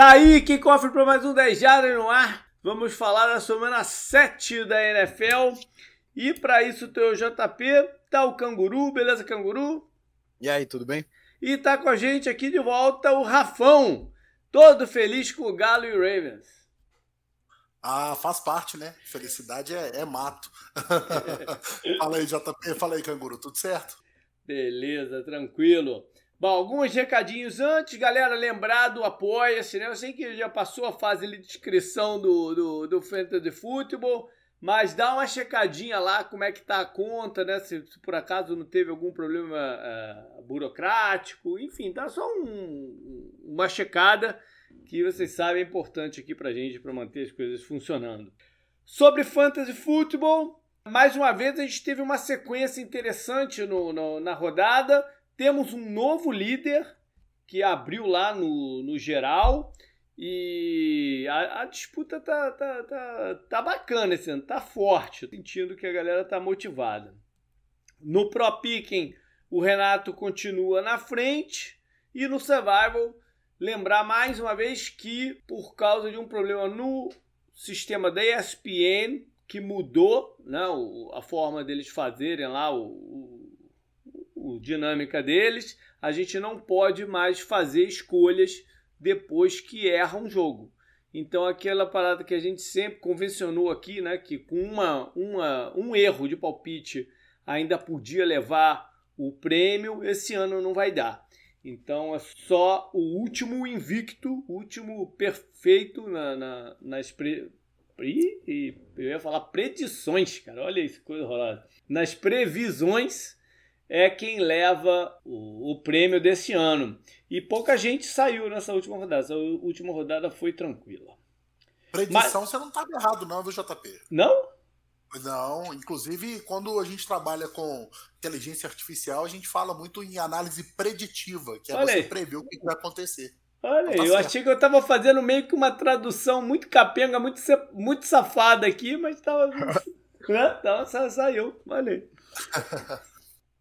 Tá aí quem cofre para mais um 10 Jardas no ar. Vamos falar da semana 7 da NFL. E para isso tem o JP, tá o Canguru, beleza Canguru? E aí, tudo bem? E tá com a gente aqui de volta o Rafão, todo feliz com o Galo e o Ravens. Ah, faz parte, né? Felicidade é, é mato. fala aí, JP, fala aí, Canguru, tudo certo? Beleza, tranquilo. Bom, alguns recadinhos antes, galera, lembrar do Apoia-se, né? Eu sei que já passou a fase de inscrição do, do, do Fantasy Football, mas dá uma checadinha lá como é que tá a conta, né? Se, se por acaso não teve algum problema uh, burocrático, enfim, dá só um, uma checada que vocês sabem é importante aqui pra gente, para manter as coisas funcionando. Sobre Fantasy Football, mais uma vez a gente teve uma sequência interessante no, no na rodada, temos um novo líder que abriu lá no, no geral e a, a, disputa tá, tá, tá, tá bacana esse ano, tá forte. Sentindo que a galera tá motivada. No Pro Picking, o Renato continua na frente e no Survival, lembrar mais uma vez que por causa de um problema no sistema da ESPN, que mudou né, a forma deles fazerem lá o, o dinâmica deles, a gente não pode mais fazer escolhas depois que erra um jogo. Então aquela parada que a gente sempre convencionou aqui, né, que com uma, uma, um erro de palpite ainda podia levar o prêmio, esse ano não vai dar. Então é só o último invicto, o último perfeito na, na, nas pre... eu ia falar predições, cara, olha isso, coisa rolada. Nas previsões é quem leva o, o, prêmio desse ano. E pouca gente saiu nessa última rodada. Essa última rodada foi tranquila. Predição Mas... você não estava errado, não, viu, JP? Não? Não, inclusive quando a gente trabalha com inteligência artificial, a gente fala muito em análise preditiva, que é Olha você aí. prever o que vai acontecer. Olha, tá eu certo. achei que eu estava fazendo meio que uma tradução muito capenga, muito, muito safada aqui, mas estava. né? Então, saiu. Olha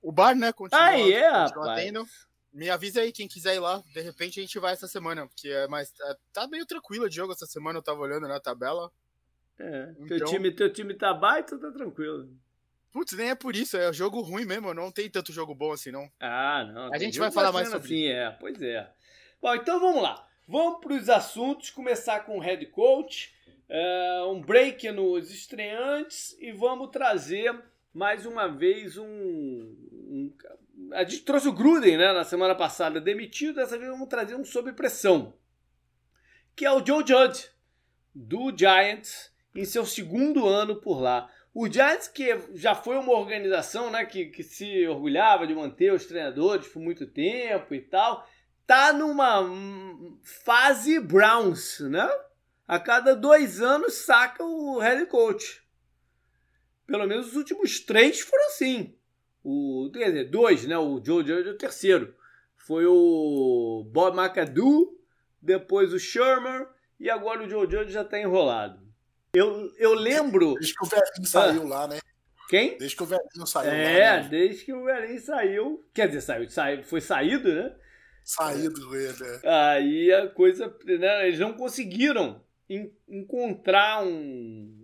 O bar, né? Continua, aí é, rapaz. Tendo. Me avisa aí quem quiser ir lá. De repente a gente vai essa semana, porque é mais. É, tá meio tranquilo de jogo essa semana, eu tava olhando na tabela. É, então... teu, time, teu time tá baixo, tá tranquilo. Putz, nem é por isso, é jogo ruim mesmo, não tem tanto jogo bom assim, não. Ah, não. A gente vai falar mais sobre assim, isso. é, pois é. Bom, então vamos lá. Vamos para os assuntos, começar com o head coach, uh, um break nos estreantes e vamos trazer mais uma vez um, um, A gente trouxe o Gruden né, na semana passada demitido, dessa vez vamos trazer um sob pressão, que é o Joe Judge, do Giants, em seu segundo ano por lá. O Giants, que já foi uma organização né, que, que se orgulhava de manter os treinadores por muito tempo e tal, tá numa fase Browns, né? A cada dois anos saca o head coach. Pelo menos os últimos três foram assim. O, quer dizer, dois, né? O Joe Judge é o terceiro. Foi o Bob McAdoo, depois o Shermer e agora o Joe Judge já está enrolado. Eu, eu lembro. Desde que o velhinho saiu ah, lá, né? Quem? Desde que o velhinho saiu é, lá. né? desde que o velhinho saiu. Quer dizer, saiu, saiu foi saído, né? Saído ele, né? Aí a coisa. Né, eles não conseguiram encontrar um,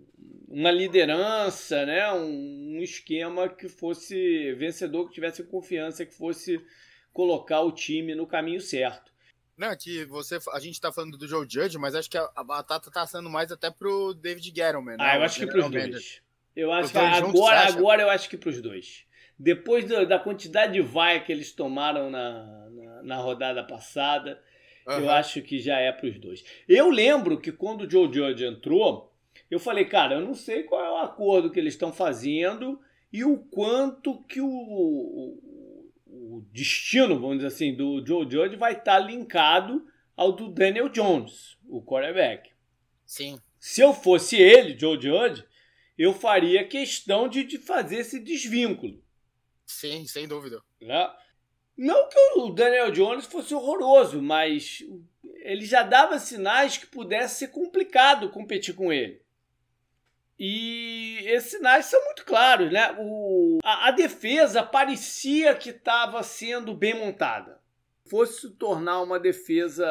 uma liderança, né? Um, um, esquema que fosse vencedor, que tivesse confiança, que fosse colocar o time no caminho certo. Não, que você, a gente tá falando do Joe Judge, mas acho que a, a batata tá sendo mais até pro David Gettleman. Né? Ah, eu acho que pros dois. Eu acho que agora, agora eu acho que pros dois. Depois do, da quantidade de vaia que eles tomaram na, na, na rodada passada, uhum. eu acho que já é pros dois. Eu lembro que quando o Joe Judge entrou, eu falei, cara, eu não sei qual é o acordo que eles estão fazendo e o quanto que o, o, o, destino, vamos dizer assim, do Joe Judge vai estar tá linkado ao do Daniel Jones, o quarterback. Sim. Se eu fosse ele, Joe Judge, eu faria questão de, de fazer esse desvínculo. Sim, sem dúvida. Né? Não que o Daniel Jones fosse horroroso, mas ele já dava sinais que pudesse ser complicado competir com ele. E esses sinais são muito claros, né? O, a, a defesa parecia que estava sendo bem montada. Fosse se tornar uma defesa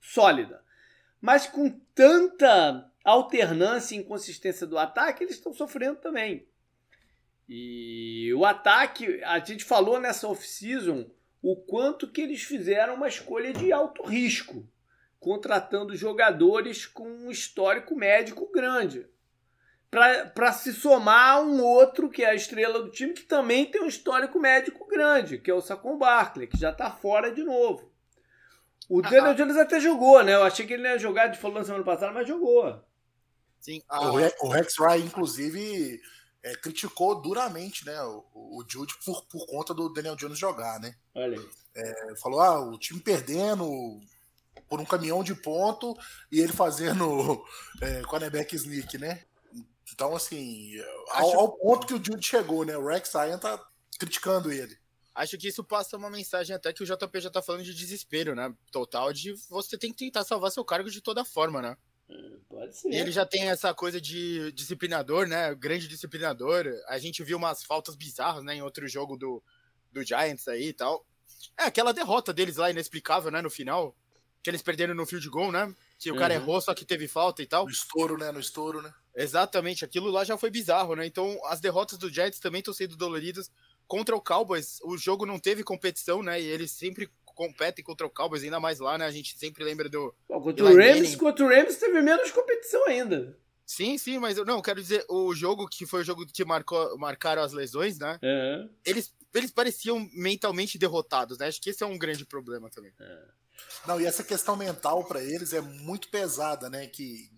sólida. Mas com tanta alternância e inconsistência do ataque, eles estão sofrendo também. E o ataque, a gente falou nessa off-season o quanto que eles fizeram uma escolha de alto risco, contratando jogadores com um histórico médico grande. Para se somar a um outro, que é a estrela do time, que também tem um histórico médico grande, que é o Sacon Barkley, que já está fora de novo. O ah, Daniel ah. Jones até jogou, né? Eu achei que ele ia jogar, de falou na semana passada, mas jogou. Sim, ah, o Rex Ryan, inclusive, é, criticou duramente né, o, o Jude por, por conta do Daniel Jones jogar, né? Olha aí. É, falou, ah, o time perdendo por um caminhão de ponto e ele fazendo é, cornerback sneak, né? Então, assim, ao, ao, ponto que o Jude chegou, né? O Rex Ryan tá criticando ele. Acho que isso passa uma mensagem até que o JP já tá falando de desespero, né? Total de você tem que tentar salvar seu cargo de toda forma, né? Pode ser. E ele já tem essa coisa de disciplinador, né? Grande disciplinador. A gente viu umas faltas bizarras, né? Em outro jogo do, do Giants aí e tal. É, aquela derrota deles lá, inexplicável, né? No final. Que eles perderam no field goal, né? Que o uhum. cara errou, só que teve falta e tal. No estouro, né? No estouro, né? Exatamente. Aquilo lá já foi bizarro, né? Então, as derrotas do Giants também estão sendo doloridas. Contra o Cowboys, o jogo não teve competição, né? E eles sempre competem contra o Cowboys, ainda mais lá, né? A gente sempre lembra do. Bom, contra o Rams, contra o Rams teve menos competição ainda. Sim, sim, mas eu não quero dizer, o jogo que foi o jogo que marcou, marcaram as lesões, né? Uhum. Eles, eles pareciam mentalmente derrotados, né? Acho que esse é um grande problema também. É. Não, e essa questão mental para eles é muito pesada, né? Que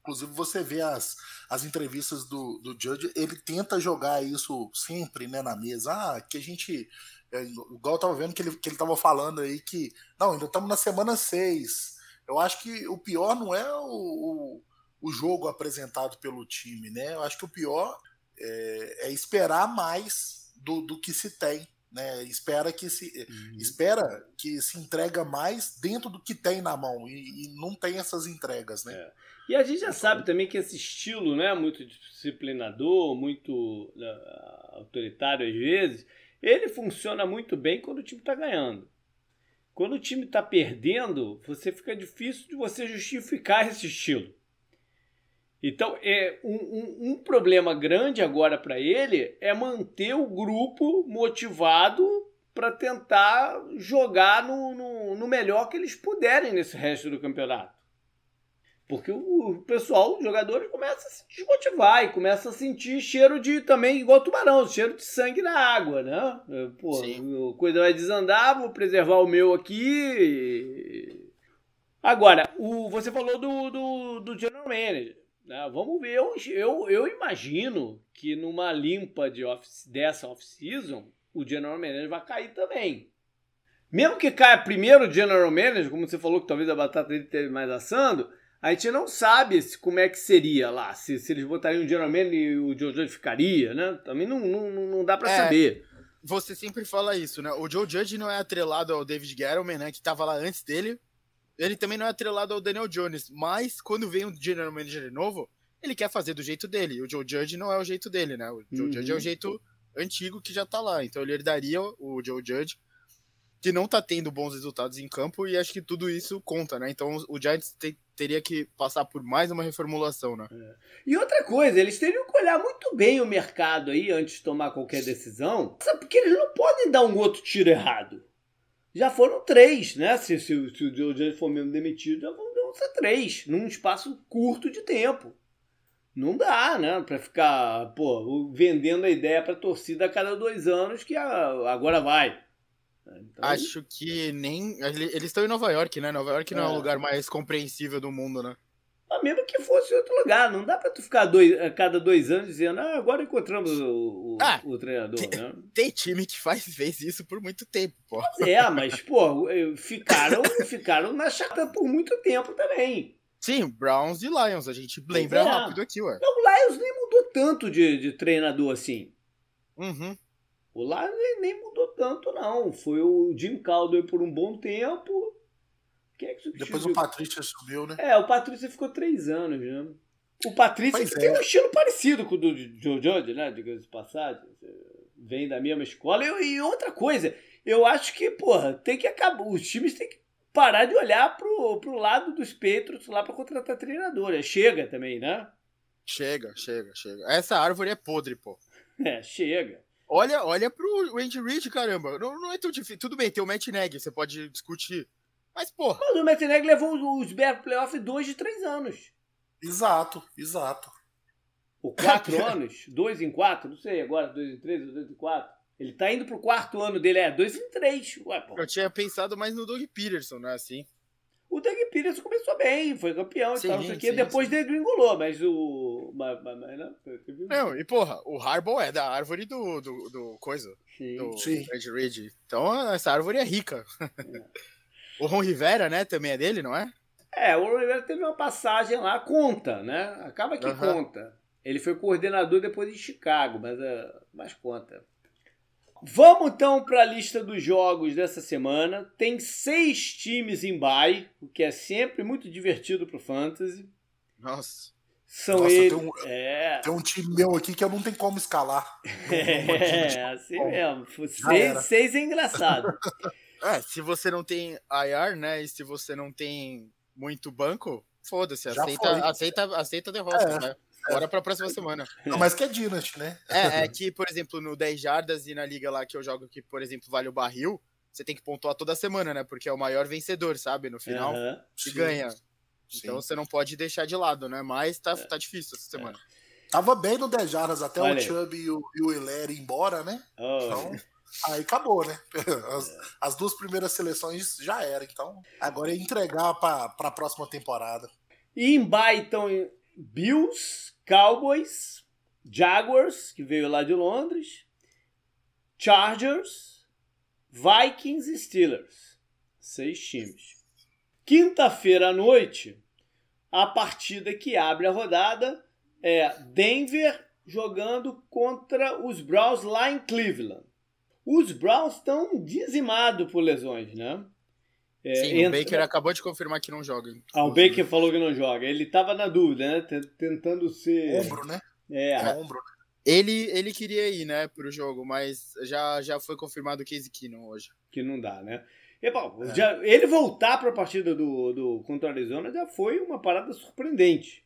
inclusive você vê as, as entrevistas do, do Judge, ele tenta jogar isso sempre, né, na mesa. Ah, que a gente é, igual eu tava vendo que ele, que ele tava falando aí que. Não, ainda estamos na semana 6. Eu acho que o pior não é o, o, o, jogo apresentado pelo time, né? Eu acho que o pior é, é esperar mais do, do que se tem. Né, espera que se uhum. espera que se entrega mais dentro do que tem na mão e, e não tem essas entregas, né? É. E a gente já sabe também que esse estilo, né, muito disciplinador, muito uh, autoritário às vezes, ele funciona muito bem quando o time está ganhando. Quando o time está perdendo, você fica difícil de você justificar esse estilo. Então, é um, um, um problema grande agora para ele é manter o grupo motivado para tentar jogar no, no, no melhor que eles puderem nesse resto do campeonato. Porque o pessoal, os jogadores, começam a se desmotivar e começam a sentir cheiro de também, igual tubarão, cheiro de sangue na água, né? Pô, a coisa vai desandar, vou preservar o meu aqui. Agora, o, você falou do, do, do General Manager. Né? Vamos ver, eu, eu, eu imagino que numa limpa de off, dessa off-season, o General Manager vai cair também. Mesmo que caia primeiro o General Manager, como você falou que talvez a batata dele esteja mais assando, a gente não sabe se, como é que seria lá, se, se eles botariam o General e o Joe Judge ficaria, né? Também não, não, não dá para é, saber. Você sempre fala isso, né? O Joe Judge não é atrelado ao David Gettleman, né? Que tava lá antes dele. Ele também não é atrelado ao Daniel Jones. Mas quando vem um General Manager novo, ele quer fazer do jeito dele. O Joe Judge não é o jeito dele, né? O Joe uhum. Judge é o jeito antigo que já tá lá. Então ele herdaria o Joe Judge que não tá tendo bons resultados em campo e acho que tudo isso conta, né? Então o Giants te, teria que passar por mais uma reformulação, né? É. E outra coisa, eles teriam que olhar muito bem o mercado aí antes de tomar qualquer decisão, porque eles não podem dar um outro tiro errado. Já foram três, né? Se, se, se o Giants for mesmo demitido, já vão ser três, num espaço curto de tempo. Não dá, né? Pra ficar, pô, vendendo a ideia pra torcida a cada dois anos que agora vai. Então... Acho que nem. Eles estão em Nova York, né? Nova York não é. é o lugar mais compreensível do mundo, né? Ah, mesmo que fosse outro lugar, não dá pra tu ficar dois, a cada dois anos dizendo, ah, agora encontramos o, o, ah, o treinador, tem, né? Tem time que faz, fez isso por muito tempo, pô. é, mas, pô, ficaram, ficaram na chata por muito tempo também. Sim, Browns e Lions, a gente lembra é. rápido aqui, ué. Não, o Lions nem mudou tanto de, de treinador assim. Uhum. O lá nem mudou tanto, não. Foi o Jim Caldwell por um bom tempo. Quem é que Depois o Patrícia subiu, né? É, o Patrícia ficou três anos, né? O Patrícia tem é. um estilo parecido com o do Joe Judge, né? Diga-se de passagem. Vem da mesma escola. E, e, outra coisa, eu acho que, porra, tem que acabar. Os times têm que parar de olhar pro, pro lado dos Patriots lá para contratar treinadora. Chega também, né? Chega, chega, chega. Essa árvore é podre, pô. É, chega. Olha, olha pro Andy Reid, caramba. Não, não é tão difícil. Tudo bem, tem o Matt Nagy, você pode discutir. Mas, pô. Mas o Matt Nagy levou os Bears playoff dois de três anos. Exato, exato. Ou quatro anos? Dois em quatro? Não sei, agora dois em três ou dois em quatro. Ele tá indo pro quarto ano dele, é dois em três. Ué, pô. Eu tinha pensado mais no Doug Peterson, né? Assim. O Doug Peterson começou bem, foi campeão Sim, e tal, isso aqui. sim, Depois sim. degringolou, mas o. Mas, mas, mas, não, teve- Não, e porra, o Harbaugh é da árvore do, do, do coisa, Sim. do Sim. Andy Reid. Então essa árvore é rica. O Ron Rivera, né, também é dele, não é? É, o Oliveira teve uma passagem lá, conta, né? Acaba que Aham. conta. Ele foi coordenador depois em Chicago, mas, é, mas conta. Vamos então para a lista dos jogos dessa semana. Tem seis times em bye, o que é sempre muito divertido pro Fantasy. Nossa. São Nossa, eles. tem um- É, Tem um time meu aqui que eu não tenho como escalar. é, assim Bom, mesmo. Seis, seis é engraçado. É, se você não tem IR, né, e se você não tem muito banco, foda-se, aceita, foi. aceita, aceita a derrota, É, né? Bora pra próxima semana. Não, mas que é Dynasty, né? É, é que, por exemplo, no 10 jardas e na liga lá que eu jogo que, por exemplo, vale o barril, você tem que pontuar toda semana, né? Porque é o maior vencedor, sabe? No final, Aham. que Sim, ganha. sim. Então você não pode deixar de lado, né? Mas tá, tá difícil essa semana. Tava bem no 10 jardas até Olha o. Chubb e o, e o Hilaire ir embora, né? Oh. Então, aí acabou, né? As, as duas primeiras seleções já era. Então, agora é entregar pra, pra próxima temporada. E em bye estão Bills, Cowboys, Jaguars, que veio lá de Londres, Chargers, Vikings e Steelers. Seis times. Quinta-feira à noite, a partida que abre a rodada é Denver jogando contra os Browns lá em Cleveland. Os Browns estão dizimados por lesões, né? É, Sim, entra- o Baker acabou de confirmar que não joga. ah, o Baker falou que não joga. Ele tava na dúvida, né? Tentando ser. Ombro, né? É, Ombro. Ele, ele queria ir, né, pro jogo, mas já, já foi confirmado o Case Keenum hoje. que não dá, né? E, bom, É. já- ele voltar para a partida do, do contra o Arizona já foi uma parada surpreendente.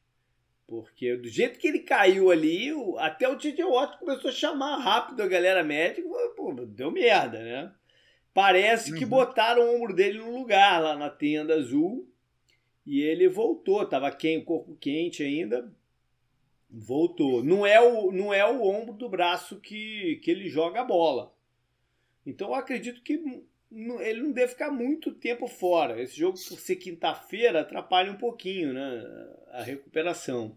Porque do jeito que ele caiu ali, o- até o TJ Watt começou a chamar rápido a galera médica e falou, pô, deu merda, né? Parece que Uhum. botaram o ombro dele no lugar lá na tenda azul e ele voltou, tava quente, corpo quente ainda, voltou. Não é o, não é o ombro do braço que, que ele joga a bola. Então eu acredito que ele não deve ficar muito tempo fora. Esse jogo, por ser quinta-feira, atrapalha um pouquinho né, a recuperação.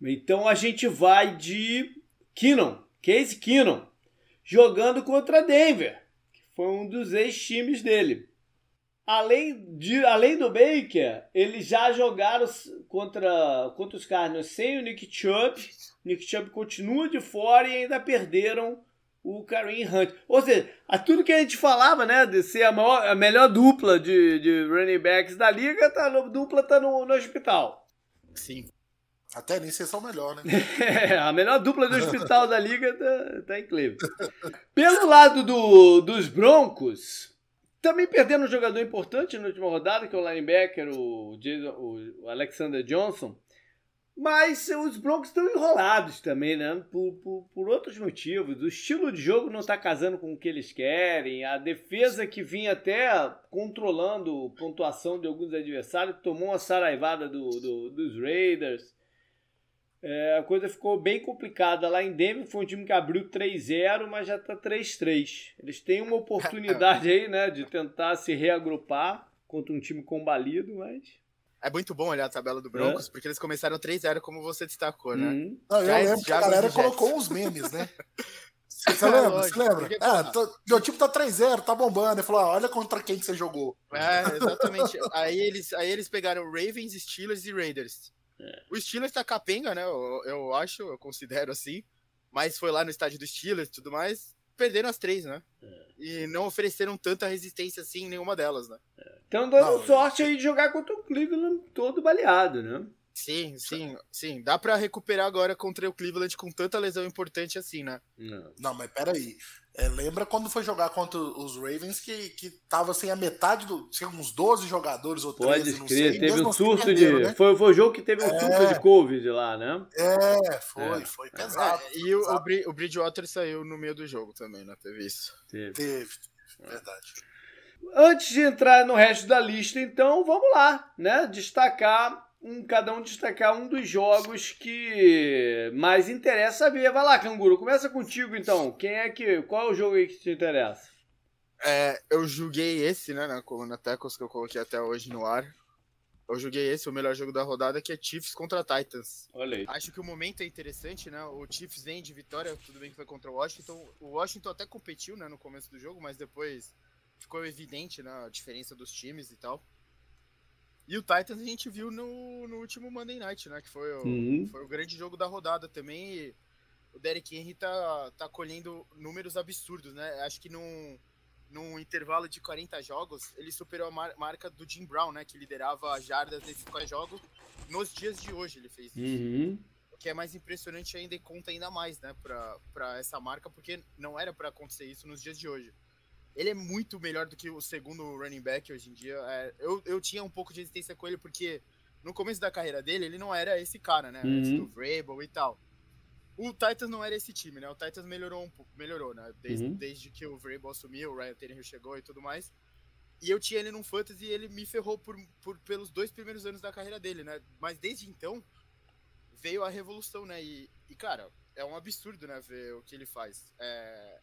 Então a gente vai de Keenum, Case Keenum, jogando contra Denver, que foi um dos ex-times dele. Além, de, além do Baker, eles já jogaram contra, contra os Cardinals sem o Nick Chubb. Nick Chubb continua de fora e ainda perderam o Kareem Hunt. Ou seja, a tudo que a gente falava, né, de ser a, maior- a melhor dupla de, de running backs da liga, tá, no- dupla tá no, no hospital. Sim. Até nem sei se é o melhor, né? a melhor dupla do hospital da liga tá, tá em Cleveland. Pelo lado do, dos Broncos, também perderam um jogador importante na última rodada, que é o linebacker, o, Jason- o Alexander Johnson. Mas os Broncos estão enrolados também, né? Por, por, por outros motivos. O estilo de jogo não está casando com o que eles querem. A defesa que vinha até controlando a pontuação de alguns adversários tomou uma saraivada do, do- dos Raiders. É, a coisa ficou bem complicada lá em Denver. Foi um time que abriu 3-0, mas já está 3-3. Eles têm uma oportunidade aí, né, de tentar se reagrupar contra um time combalido, mas. É muito bom olhar a tabela do Broncos, porque eles começaram 3-0, como você destacou, né? Hum. Não, eu Giants, lembro que a galera colocou uns memes, né? Você lembra? Você Lógico, lembra? porque, É, porra, tô- meu time tá 3-0, tá bombando. Ele falou: ah, olha contra quem que você jogou. É, exatamente. aí, eles, aí eles pegaram Ravens, Steelers e Raiders. O Steelers tá capenga, né? Eu, eu acho, eu considero assim. Mas foi lá no estádio do Steelers e tudo mais. Perderam as três, né? E não ofereceram tanta resistência assim em nenhuma delas, né? Estão dando Não, sorte aí de jogar contra o Cleveland todo baleado, né? Sim, sim, sim. Dá para recuperar agora contra o Cleveland com tanta lesão importante assim, né? Não, Não mas peraí. É, lembra quando foi jogar contra os Ravens que, que tava assim a metade do. Tinha uns 12 jogadores ou 13, Pode crer, teve um assim surto de. Né? Foi, foi o jogo que teve um é, surto de Covid lá, né? É, foi, é. foi pesado. É, e o, o, Bridgewater saiu no meio do jogo também, né? Teve isso. Teve. Teve, verdade. Antes de entrar no resto da lista, então, vamos lá, né? Destacar um, cada um destacar um dos jogos que mais interessa ver. Vai lá, Canguru, começa contigo então. Quem é que. Qual é o jogo aí que te interessa? É, eu julguei esse, né, na coluna Tecos que eu coloquei até hoje no ar. Eu joguei esse, o melhor jogo da rodada, que é Chiefs contra Titans. Olha aí. Acho que o momento é interessante, né? O Chiefs vem de vitória, tudo bem que foi contra o Washington. O Washington até competiu, né, no começo do jogo, mas depois ficou evidente, né, a diferença dos times e tal. E o Titans a gente viu no, no último Monday Night, né? Que foi o, uhum. foi o grande jogo da rodada também. O Derek Henry tá, tá colhendo números absurdos, né? Acho que num, num intervalo de 40 jogos, ele superou a mar, marca do Jim Brown, né? Que liderava jardas nesses 40 jogos. Nos dias de hoje ele fez isso. Uhum. O que é mais impressionante ainda e conta ainda mais, né? Pra, pra essa marca, porque não era para acontecer isso nos dias de hoje ele é muito melhor do que o segundo running back hoje em dia. É, eu, eu tinha um pouco de resistência com ele porque no começo da carreira dele, ele não era esse cara, né? Uhum. Antes do Vrabel e tal. O Titans não era esse time, né? O Titans melhorou um pouco, melhorou, né? Desde, uhum. desde que o Vrabel assumiu, o Ryan Tannehill chegou e tudo mais. E eu tinha ele num fantasy e ele me ferrou por, por, pelos dois primeiros anos da carreira dele, né? Mas desde então veio a revolução, né? E, e cara, é um absurdo, né? Ver o que ele faz. É,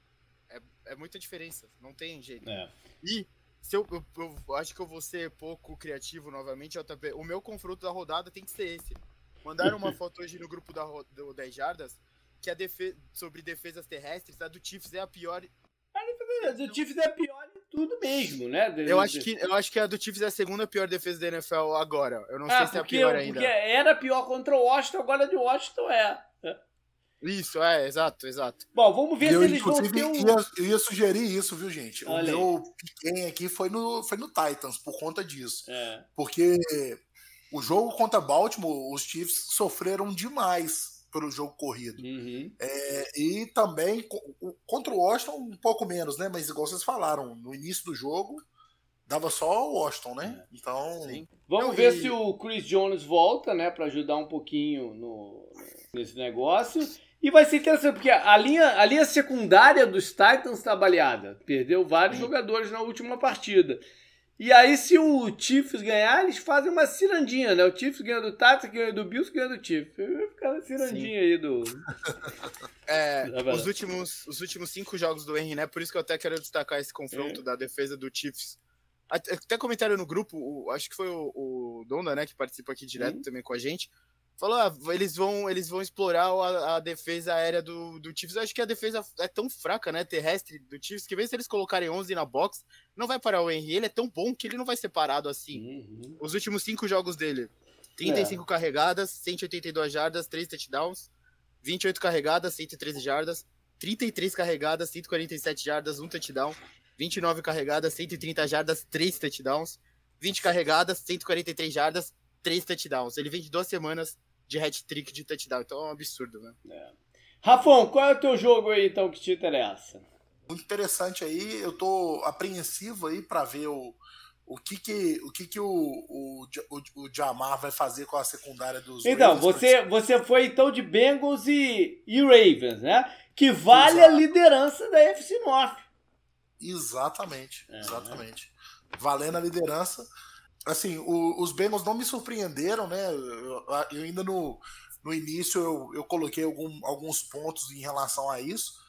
é, é muita diferença, não tem jeito. É. E se eu, eu, eu, acho que eu vou ser pouco criativo novamente, JP. O meu confronto da rodada tem que ser esse. Mandaram uma foto hoje no grupo da, do 10 Jardas que a defesa, sobre defesas terrestres, a do Chiefs é a pior. A do Chiefs é a pior de tudo mesmo, né? Eu acho, que, eu acho que a do Chiefs é a segunda pior defesa da NFL agora. Eu não ah, sei se é a pior ainda. Porque era pior contra o Washington, agora a de Washington é. Isso, é, exato, exato. Bom, vamos ver eu, se eles vão ter um... ia, eu ia sugerir isso, viu, gente? Olha o meu pequeno aqui foi no, foi no Titans, por conta disso. É. Porque o jogo contra Baltimore, os Chiefs sofreram demais pelo jogo corrido. Uhum. É, e também contra o Washington, um pouco menos, né? Mas igual vocês falaram, no início do jogo, dava só o Washington, né? É. Então. Sim. Vamos ver e... se o Chris Jones volta, né? para ajudar um pouquinho no, nesse negócio. E vai ser interessante, porque a linha, a linha secundária dos Titans está baleada. Perdeu vários Sim. jogadores na última partida. E aí, se o Chiefs ganhar, eles fazem uma cirandinha, né? O Chiefs ganha do Titans, ganha do Bills, ganha do Chiefs. Vai ficar uma cirandinha Sim. aí do... É, os, últimos, os últimos cinco jogos do Henry, né? Por isso que eu até quero destacar esse confronto é. da defesa do Chiefs. Até comentaram no grupo, o, acho que foi o, o Donda, né, que participa aqui direto uhum. também com a gente falou, ah, eles vão, eles vão explorar a, a, defesa aérea do, do Chiefs. Eu acho que a defesa é tão fraca, né, terrestre do Chiefs, que mesmo se eles colocarem 11 na box, não vai parar o Henry. Ele é tão bom que ele não vai ser parado assim. Uhum. Os últimos cinco jogos dele, 35 é. carregadas, 182 jardas, 3 touchdowns, 28 carregadas, 113 jardas, 33 carregadas, 147 jardas, 1 touchdown, 29 carregadas, 130 jardas, 3 touchdowns, 20 carregadas, 143 jardas, 3 touchdowns. Ele vem de duas semanas de hat-trick de touchdown. Então é um absurdo, né? É. Rafão, qual é o teu jogo aí, então, que te interessa? Muito interessante aí. Eu tô apreensivo aí para ver o, o que que o, que que o, o, o, o Jamar vai fazer com a secundária dos Então, Ravens, você, você foi então de Bengals e, e Ravens, né? Que vale Exato. a liderança da FC North. Exatamente, é, exatamente. Né? Valendo a liderança assim, o, os Bengals não me surpreenderam, né? Eu, eu ainda no, no início eu, eu coloquei algum, alguns pontos em relação a isso.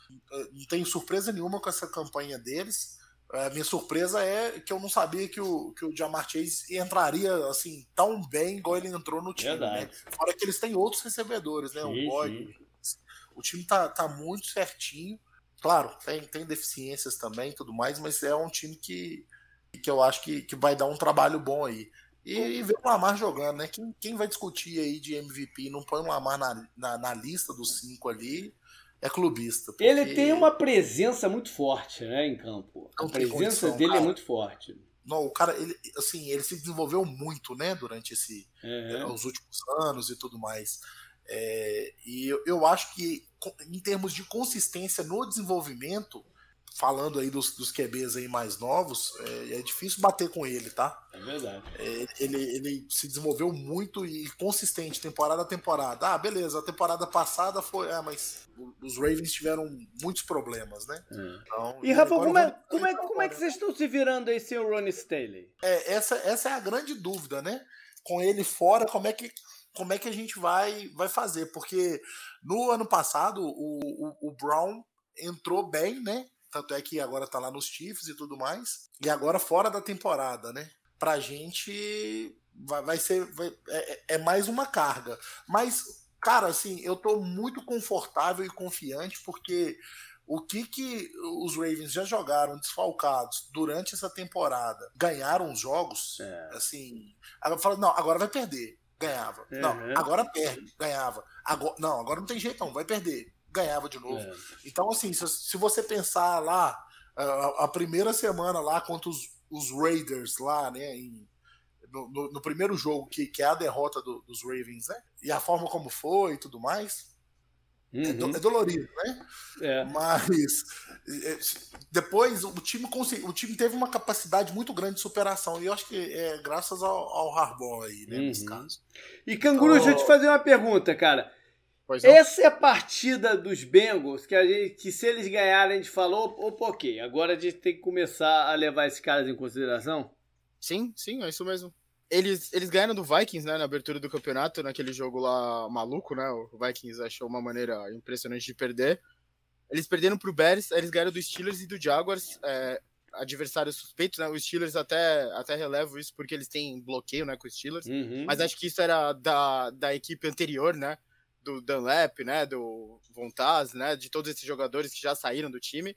Não tenho surpresa nenhuma com essa campanha deles. A minha surpresa é que eu não sabia que o, que o Jamar Chase entraria assim tão bem igual ele entrou no time. Né? Fora que eles têm outros recebedores, né? Sim, o Boyd. O time tá, tá muito certinho. Claro, tem, tem deficiências também e tudo mais, mas é um time que, que eu acho que, que vai dar um trabalho bom aí. E, e ver o Lamar jogando, né? Quem, quem vai discutir aí de MVP não põe o Lamar na, na, na lista dos cinco ali, é clubista. Ele tem uma presença muito forte, né, em campo. A presença condição, dele é cara. é muito forte. Não, o cara, ele, assim, ele se desenvolveu muito, né, durante esse, uhum. os últimos anos e tudo mais. É, e eu, eu acho que, em termos de consistência no desenvolvimento, falando aí dos, dos QBs aí mais novos, é, é, difícil bater com ele, tá? É verdade. É, ele, ele se desenvolveu muito e consistente, temporada a temporada. Ah, beleza, a temporada passada foi. É, mas os Ravens tiveram muitos problemas, né? É. Então, e, Rafa, como, é, como, é, como é que vocês estão se virando aí sem o Ronnie Staley? É, essa, essa é a grande dúvida, né? Com ele fora, como é que como é que a gente vai, vai fazer? Porque no ano passado o, o, o Brown entrou bem, né? Tanto é que agora tá lá nos Chiefs e tudo mais. E agora fora da temporada, né? Pra gente vai, vai ser. Vai, é, é, é mais uma carga. Mas, cara, assim, eu tô muito confortável e confiante porque o que que os Ravens já jogaram desfalcados durante essa temporada, ganharam os jogos, é. assim, agora fala, não, agora vai perder, ganhava. Uhum. Não, agora perde, ganhava. Agora, não, agora não tem jeito não, vai perder ganhava de novo. É. Então, assim, se, se, você pensar lá, a, a, primeira semana lá contra os, os Raiders lá, né, em, no, no, no, primeiro jogo, que, que é a derrota do, dos Ravens, né, e a forma como foi e tudo mais, é uhum. é, do, é, dolorido, né? É. Mas depois o time, o time teve uma capacidade muito grande de superação. E eu acho que é graças ao, ao Harbaugh aí, né, uhum. nesse caso. E Canguru, então, deixa eu te fazer uma pergunta, cara. Essa é a partida dos Bengals que, a gente, que se eles ganharem, a gente falou, opa, ok, agora a gente tem que começar a levar esses caras em consideração? Sim, sim, é isso mesmo. Eles, eles ganharam do Vikings, né, na abertura do campeonato, naquele jogo lá maluco, né, o Vikings achou uma maneira impressionante de perder. Eles perderam pro Bears, eles ganharam do Steelers e do Jaguars, é, adversários suspeitos, né, os Steelers até, até relevo isso porque eles têm bloqueio, né, com os Steelers, uhum. mas acho que isso era da, da equipe anterior, né, do Dunlap, né, do Vontaz, né, de todos esses jogadores que já saíram do time.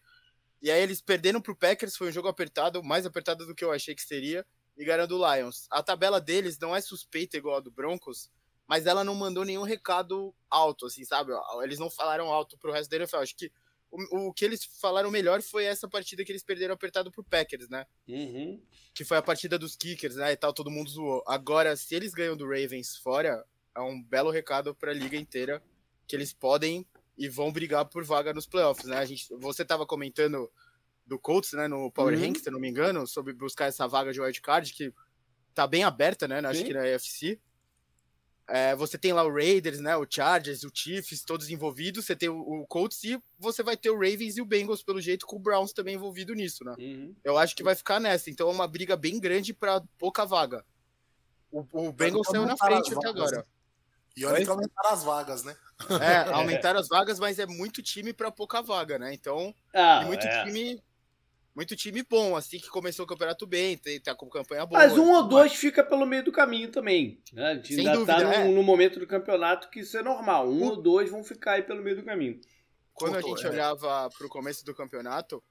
E aí eles perderam pro Packers, foi um jogo apertado, mais apertado do que eu achei que seria, e ganharam do Lions. A tabela deles não é suspeita igual a do Broncos, mas ela não mandou nenhum recado alto, assim, sabe? Eles não falaram alto pro resto da NFL. Acho que o, o, que eles falaram melhor foi essa partida que eles perderam apertado pro Packers, né? Uhum. Que foi a partida dos kickers, né? E tal, todo mundo zoou. Agora, se eles ganham do Ravens fora, é um belo recado para a liga inteira que eles podem e vão brigar por vaga nos playoffs, né? A gente, você estava comentando do Colts, né, no Power uhum. Rank, se não me engano, sobre buscar essa vaga de wildcard que tá bem aberta, né? Acho Sim. que na UFC. É, você tem lá o Raiders, né? O Chargers, o Chiefs, todos envolvidos. Você tem o, o, Colts e você vai ter o Ravens e o Bengals, pelo jeito, com o Browns também envolvido nisso, né? Uhum. Eu acho que vai ficar nessa. Então é uma briga bem grande para pouca vaga. O, o Bengals saiu na frente até agora. E olha que aumentaram as vagas, né? É, aumentaram as vagas, mas é muito time para pouca vaga, né? Então, ah, muito é. time. Muito time bom, assim que começou o campeonato bem, tem, tá com campanha boa. Mas um ou dois fica pelo meio do caminho também. Né? A gente Sem ainda tá dúvida, tá no, é. no, momento do campeonato que isso é normal. Um o... ou dois vão ficar aí pelo meio do caminho. Quando a gente é. olhava pro começo do campeonato,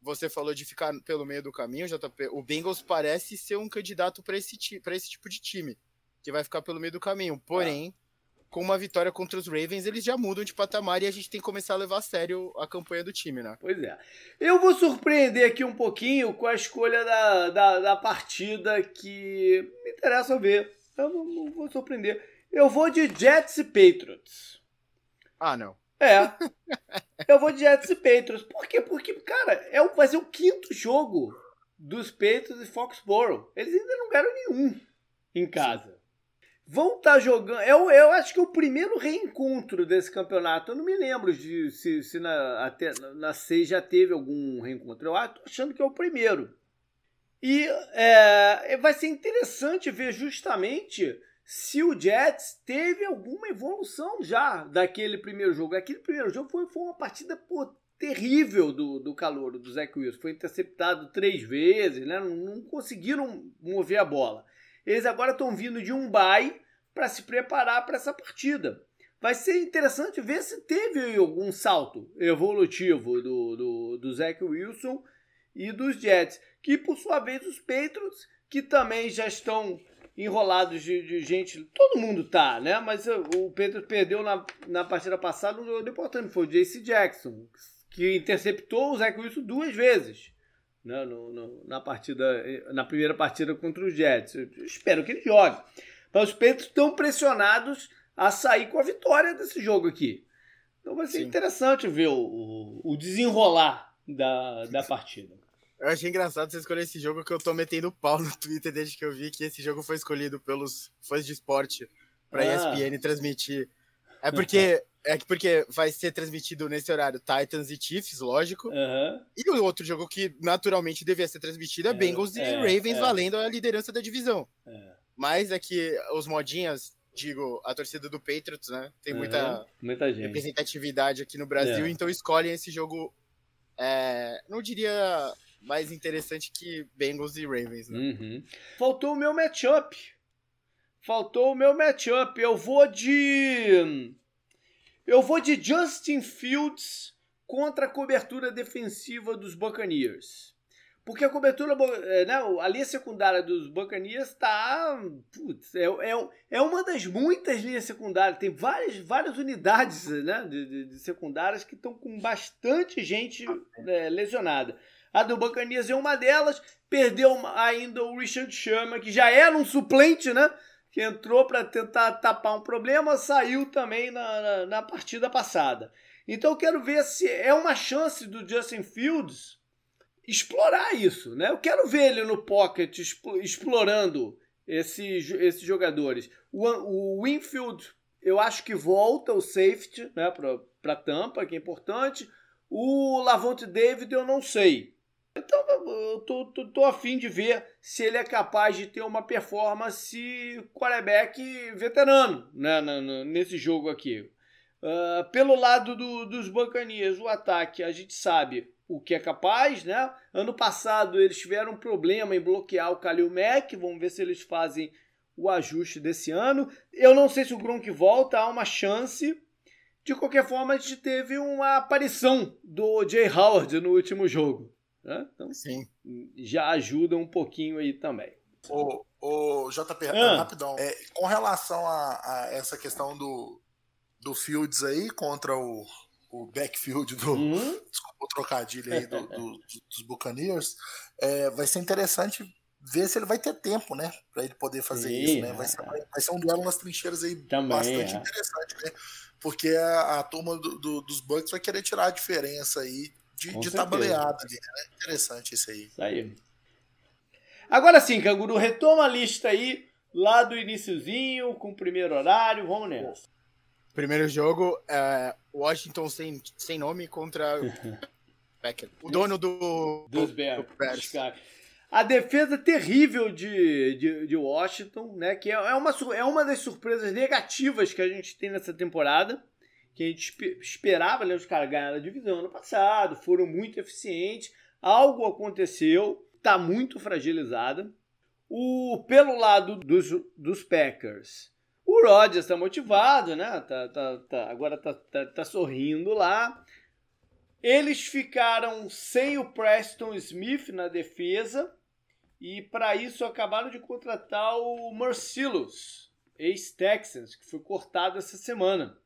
você falou de ficar pelo meio do caminho, JP. O Bengals parece ser um candidato para esse, esse tipo de time que vai ficar pelo meio do caminho. Porém, com uma vitória contra os Ravens, eles já mudam de patamar e a gente tem que começar a levar a sério a campanha do time, né? Pois é. Eu vou surpreender aqui um pouquinho com a escolha da, da, da partida que me interessa ver. Eu não, não vou surpreender. Eu vou de Jets e Patriots. Ah, não. É. eu vou de Jets e Patriots. Por quê? Porque, cara, é, vai ser o quinto jogo dos Patriots e Foxborough. Eles ainda não ganharam nenhum em casa vão estar tá jogando. Eu, eu acho que é o primeiro reencontro desse campeonato. Eu não me lembro de se, se na, até, na C já teve algum reencontro. Eu estou achando que é o primeiro. E é, vai ser interessante ver justamente se o Jets teve alguma evolução já daquele primeiro jogo. Aquele primeiro jogo foi, foi uma partida pô, terrível do, do calor do Zach Wilson. Foi interceptado três vezes, né? não, não conseguiram mover a bola. Eles agora estão vindo de um bye para se preparar para essa partida. Vai ser interessante ver se teve algum salto evolutivo do, do, do Zach Wilson e dos Jets, que por sua vez os Patriots, que também já estão enrolados de, de gente, todo mundo tá, né? Mas o Patriots perdeu na, na partida passada jogo importante, foi o JC Jackson, que interceptou o Zach Wilson duas vezes né, no, no, na partida, na primeira partida contra os Jets. Eu espero que ele jogue. Mas os Patriots estão pressionados a sair com a vitória desse jogo aqui. Então vai ser Sim. interessante ver o, o, desenrolar da, da partida. Eu achei engraçado você escolher esse jogo que eu tô metendo pau no Twitter desde que eu vi que esse jogo foi escolhido pelos fãs de esporte para ah. ESPN transmitir. É porque é porque vai ser transmitido nesse horário Titans e Chiefs, lógico. Uhum. E o outro jogo que naturalmente devia ser transmitido é, é Bengals é, e Ravens é. valendo a liderança da divisão. É. Mas é que os modinhas, digo, a torcida do Patriots, né? Tem uhum. muita, muita representatividade aqui no Brasil, é. então escolhem esse jogo. É, não diria mais interessante que Bengals e Ravens, né? Uhum. Faltou o meu matchup. Faltou o meu matchup. Eu vou de eu vou de Justin Fields contra a cobertura defensiva dos Buccaneers. Porque a cobertura, é, né, a linha secundária dos Buccaneers está. É, é, é uma das muitas linhas secundárias. Tem várias, várias unidades né, de, de, de secundárias que estão com bastante gente é, lesionada. A do Buccaneers é uma delas. Perdeu ainda o Richard Sherman, que já era um suplente, né? Que entrou para tentar tapar um problema, saiu também na, na, na, partida passada. Então eu quero ver se é uma chance do Justin Fields explorar isso, né? Eu quero ver ele no pocket explorando esses, esses jogadores. O, o Winfield, eu acho que volta o safety, né, para Tampa, que é importante. O Lavonte David eu não sei. Tô, tô, tô afim de ver se ele é capaz de ter uma performance quarterback veterano né, nesse jogo aqui. Uh, pelo lado do, dos Buccaneers, o ataque a gente sabe o que é capaz, né? Ano passado eles tiveram um problema em bloquear o Kalil Mack, vamos ver se eles fazem o ajuste desse ano. Eu não sei se o Gronk volta, há uma chance. De qualquer forma, a gente teve uma aparição do Jay Howard no último jogo. Né? Então, Sim. já ajuda um pouquinho aí também. O, o JP, ah. rapidão, é, com relação a, a, essa questão do, do Fields aí contra o, o backfield do. Uhum. Desculpa o trocadilho aí do, do, dos Buccaneers, é, vai ser interessante ver se ele vai ter tempo, né? Pra ele poder fazer Sim, isso, né? Vai ser, vai ser um duelo nas trincheiras aí Também, bastante é. interessante, né? Porque a, a turma do, do, dos Bucks vai querer tirar a diferença aí de, de tabaleada ali, né? Interessante isso aí. Isso aí. Agora sim, Canguru, retoma a lista aí, lá do iníciozinho, com o primeiro horário, vamos nessa. Primeiro jogo, é Washington sem, sem nome contra Becker, o dono do, dos Bears. A defesa terrível de, de, de, Washington, né? Que é, é uma, é uma das surpresas negativas que a gente tem nessa temporada que a gente esperava, né? Os caras ganharam a divisão ano passado, foram muito eficientes, algo aconteceu, está muito fragilizada. O, pelo lado dos, dos Packers, o Rodgers está motivado, né? Tá, tá, tá, agora tá, tá, tá sorrindo lá. Eles ficaram sem o Preston Smith na defesa e para isso acabaram de contratar o Marcellus, ex-Texans, que foi cortado essa semana.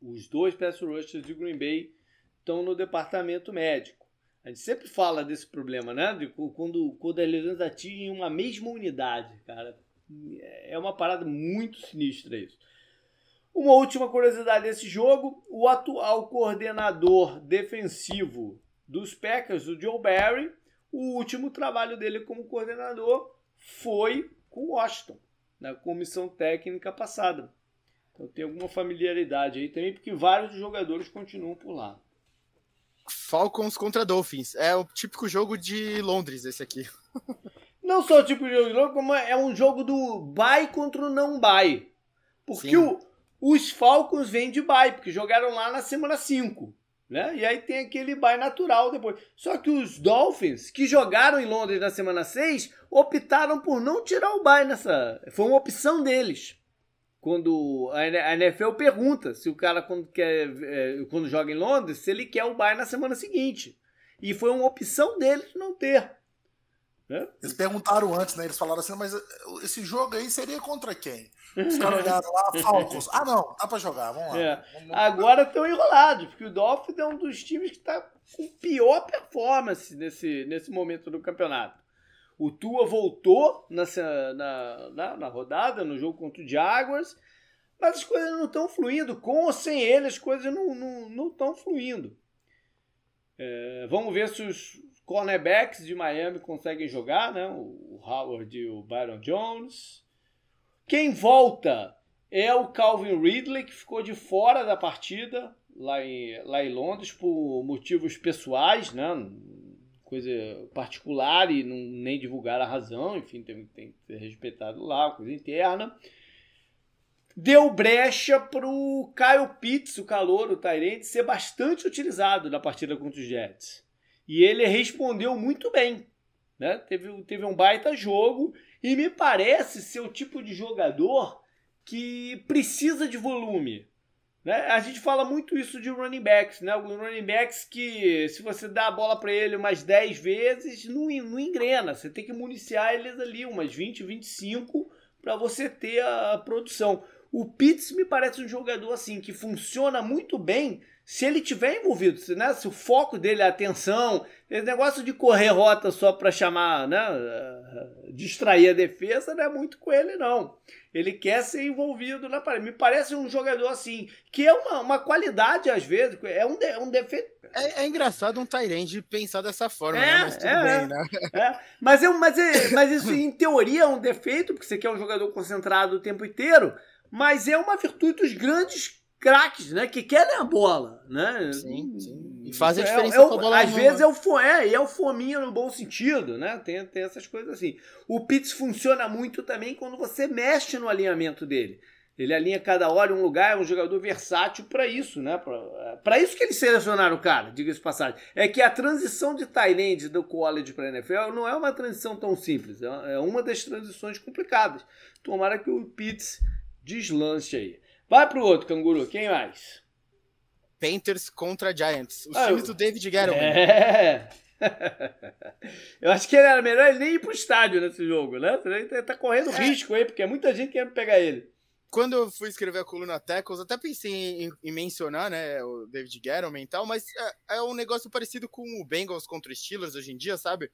Os dois pass rushers de Green Bay estão no departamento médico. A gente sempre fala desse problema, né? De quando, quando as lesões atingem uma mesma unidade, cara. É uma parada muito sinistra isso. Uma última curiosidade desse jogo: o atual coordenador defensivo dos Packers, o Joe Barry, o último trabalho dele como coordenador foi com Washington, na comissão técnica passada. Então tem alguma familiaridade aí também, porque vários jogadores continuam por lá. Falcons contra Dolphins. É o típico jogo de Londres, esse aqui. não só o típico jogo de Londres, como é um jogo do bye contra o não bye. Porque o, os Falcons vêm de bye, porque jogaram lá na semana 5. Né? E aí tem aquele bye natural depois. Só que os Dolphins, que jogaram em Londres na semana 6, optaram por não tirar o bye nessa. Foi uma opção deles quando a NFL pergunta se o cara quando quer é, quando joga em Londres se ele quer o bye na semana seguinte e foi uma opção deles não ter Né? Eles perguntaram antes, né? Eles falaram assim, mas esse jogo aí seria contra quem? Os caras olharam lá, Falcons. Ah, não, dá pra jogar, vamos lá. É. Vamos... Agora estão enrolados, porque o Dolphins é um dos times que está com pior performance nesse, nesse momento do campeonato. O Tua voltou nessa, na, na, na rodada, no jogo contra o Jaguars, mas as coisas não estão fluindo. Com ou sem ele, as coisas não estão não, não fluindo. É, vamos ver se os cornerbacks de Miami conseguem jogar, né? O Howard e o Byron Jones. Quem volta é o Calvin Ridley, que ficou de fora da partida lá em, lá em Londres por motivos pessoais, né? Coisa particular e não, nem divulgar a razão, enfim, tem, tem que ser respeitado lá, coisa interna deu brecha para o Kyle Pitts, o calor, o Tyrant, ser bastante utilizado na partida contra os Jets. E ele respondeu muito bem. Né? Teve, teve um baita jogo e me parece ser o tipo de jogador que precisa de volume. Né? A gente fala muito isso de running backs, né? running backs que se você dá a bola para ele umas 10 vezes, não, não engrena. Você tem que municiar eles ali umas 20, 25 para você ter a produção. O Pitts me parece um jogador assim que funciona muito bem se ele tiver envolvido, se, né, se o foco dele é a atenção, esse negócio de correr rota só para chamar, né, distrair a defesa, não é muito com ele não. Ele quer ser envolvido na parede. Me parece um jogador assim, que é uma, uma qualidade às vezes, é um, de, um defeito. É, é, engraçado um Tyrande pensar dessa forma, né? é, né? mas tudo é, bem, né? É. Mas, é, mas, é, mas isso em teoria é um defeito, porque você quer um jogador concentrado o tempo inteiro, mas é uma virtude dos grandes craques, né? Que querem a bola, né? Sim, sim. E fazem a é, diferença é, é, com a bola Às vezes é o, fo é, é o fominho no bom sentido, né? Tem, tem essas coisas assim. O Pitts funciona muito também quando você mexe no alinhamento dele. Ele alinha cada hora em um lugar, é um jogador versátil para isso, né? Para isso que eles selecionaram o cara, diga-se passagem. É que a transição de Thailand do college para NFL não é uma transição tão simples, é uma das transições complicadas. Tomara que o Pitts deslanche aí. Vai pro outro, canguru. Quem mais? Panthers contra Giants. Os ah, times eu... do David Gettleman. É. eu acho que ele era melhor ele nem ir pro estádio nesse jogo, né? Ele tá correndo é. risco aí, porque é muita gente querendo pegar ele. Quando eu fui escrever a coluna Tackles, até pensei em, em mencionar, né, o David Gettleman e tal, mas é, é, um negócio parecido com o Bengals contra os Steelers hoje em dia, sabe?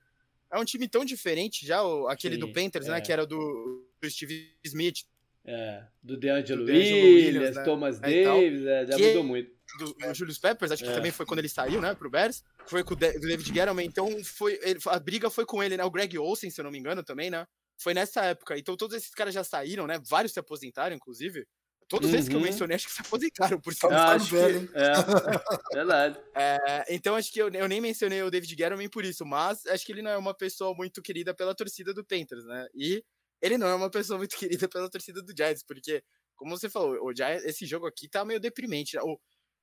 É um time tão diferente já, aquele Sim, do Panthers, né, é. né, que era do, do Steve Smith, é, do DeAngelo Williams, Williams né? Thomas é, Davis, é, já mudou muito. Do, do Julius Peppers, acho que é. também foi quando ele saiu, né, pro Bears. Foi com o David Gettleman, então foi, ele, a briga foi com ele, né, o Greg Olsen, se eu não me engano, também, né. Foi nessa época. Então todos esses caras já saíram, né, vários se aposentaram, inclusive. Todos uhum. esses que eu uhum. mencionei, acho que se aposentaram, por sinal. Ah, acho velho, que, é, verdade. É, então acho que eu, eu nem mencionei o David Gettleman por isso, mas acho que ele não é uma pessoa muito querida pela torcida do Panthers, né, e ele não é uma pessoa muito querida pela torcida do Giants, porque, como você falou, o Giants, esse jogo aqui tá meio deprimente. Né? O,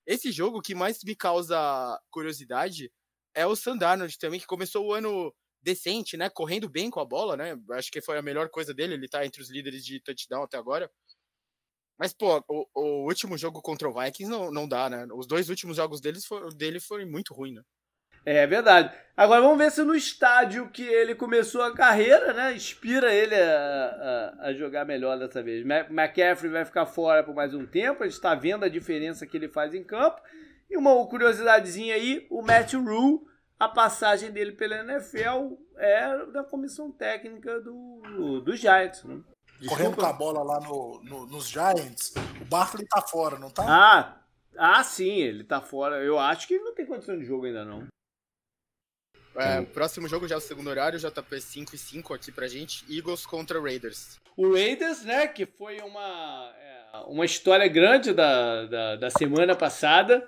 esse jogo que mais me causa curiosidade é o Sandarnold também, que começou o ano decente, né? Correndo bem com a bola, né? Acho que foi a melhor coisa dele, ele tá entre os líderes de touchdown até agora. Mas, pô, o, o último jogo contra o Vikings não, não dá, né? Os dois últimos jogos deles dele foram muito ruins, né? É verdade. Agora vamos ver se no estádio que ele começou a carreira, né, inspira ele a, a, a jogar melhor dessa vez. McCaffrey vai ficar fora por mais um tempo, a gente está vendo a diferença que ele faz em campo. E uma curiosidadezinha aí, o Matt Rule, a passagem dele pela NFL é da comissão técnica do, do Giants. Né? Correndo com a bola lá no, no, nos Giants, o Barkley tá fora, não tá? Ah, ah, sim, ele tá fora. Eu acho que ele não tem condição de jogo ainda não. É, próximo jogo já é o segundo horário, JP 5 e 5 aqui pra gente. Eagles contra Raiders. O Raiders, né, que foi uma, é, uma história grande da, da, da, semana passada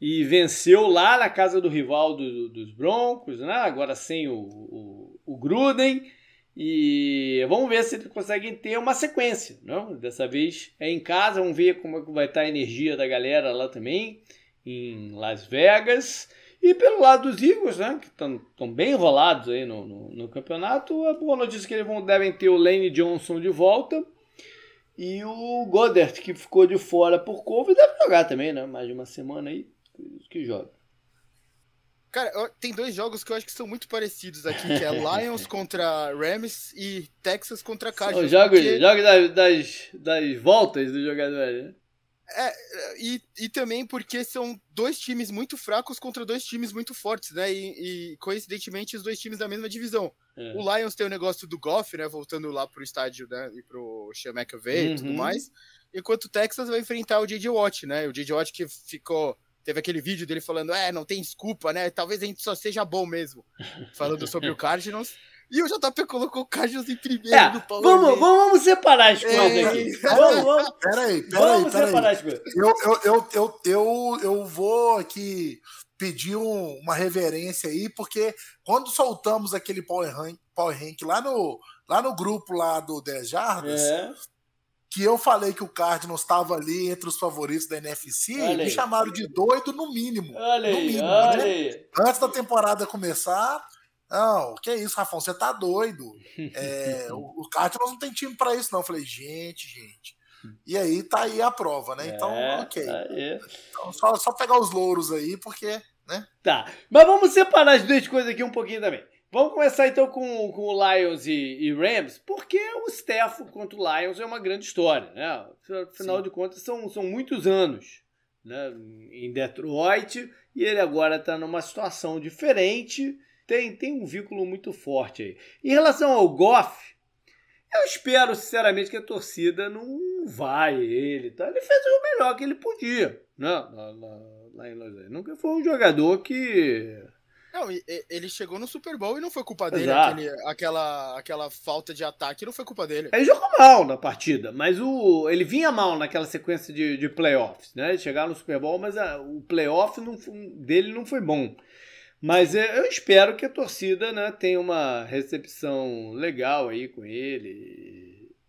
e venceu lá na casa do rival do, dos Broncos, né, agora sem o, o, o, Gruden. E vamos ver se eles conseguem ter uma sequência. Não? Dessa vez é em casa, vamos ver como é que vai estar a energia da galera lá também, em Las Vegas. E pelo lado dos Eagles, né, que estão bem enrolados aí no, no, no, campeonato, a boa notícia é que eles vão, devem ter o Lane Johnson de volta. E o Goddard, que ficou de fora por Covid, deve jogar também, né? Mais de uma semana aí que joga. Cara, tem dois jogos que eu acho que são muito parecidos aqui, que é Lions contra Rams e Texas contra Cardinals. São jogos, porque... jogos das, das, das voltas do jogador, né? É, e, e também porque são dois times muito fracos contra dois times muito fortes, né? E, e coincidentemente, os dois times da mesma divisão. É. O Lions tem o negócio do Goff, né? Voltando lá pro estádio, né? E pro Sean McVay uhum. e tudo mais. Enquanto o Texas vai enfrentar o J.J. Watt, né? O J.J. Watt que ficou teve aquele vídeo dele falando, é, não tem desculpa, né? Talvez a gente só seja bom mesmo. Falando sobre o Cardinals. E o JP colocou o Cardinals em primeiro é, no Power vamos, vamos, vamos separar as coisas é, aqui. Vamos, vamos. Peraí, peraí. Vamos pera separar as coisas. Eu, eu, eu, eu, eu, eu vou aqui pedir um, uma reverência aí, porque quando soltamos aquele Power Rank, Power Rank lá, no, lá no grupo lá do 10 Jardas, é que eu falei que o Cardinals estava ali entre os favoritos da NFC, olha me aí. chamaram de doido no mínimo. Olha no mínimo, olha né? aí. Antes da temporada começar, não, que isso, Rafão, você tá doido. É, o, o Cardinals não tem time para isso, não. Eu falei, gente, gente. E aí tá aí a prova, né? Então, é, ok. Então, só, só pegar os louros aí, porque, né? Tá. Mas vamos separar as duas coisas aqui um pouquinho também. Vamos começar então com, com o Lions e, e, Rams, porque o Stafford contra o Lions é uma grande história, né? Afinal Sim. de contas, são, são muitos anos né? em Detroit e ele agora está numa situação diferente, tem, tem um vínculo muito forte aí. Em relação ao Goff, eu espero sinceramente que a torcida não vai ele, tá? Ele fez o melhor que ele podia, né? Lá, lá, lá em Los Angeles. Nunca foi um jogador que não, ele chegou no Super Bowl e não foi culpa dele. Aquele, aquela, aquela falta de ataque não foi culpa dele. Ele jogou mal na partida, mas o, ele vinha mal naquela sequência de, de playoffs, né? Chegar no Super Bowl, mas a, o playoff não, dele não foi bom. Mas eu espero que a torcida né, tenha uma recepção legal aí com ele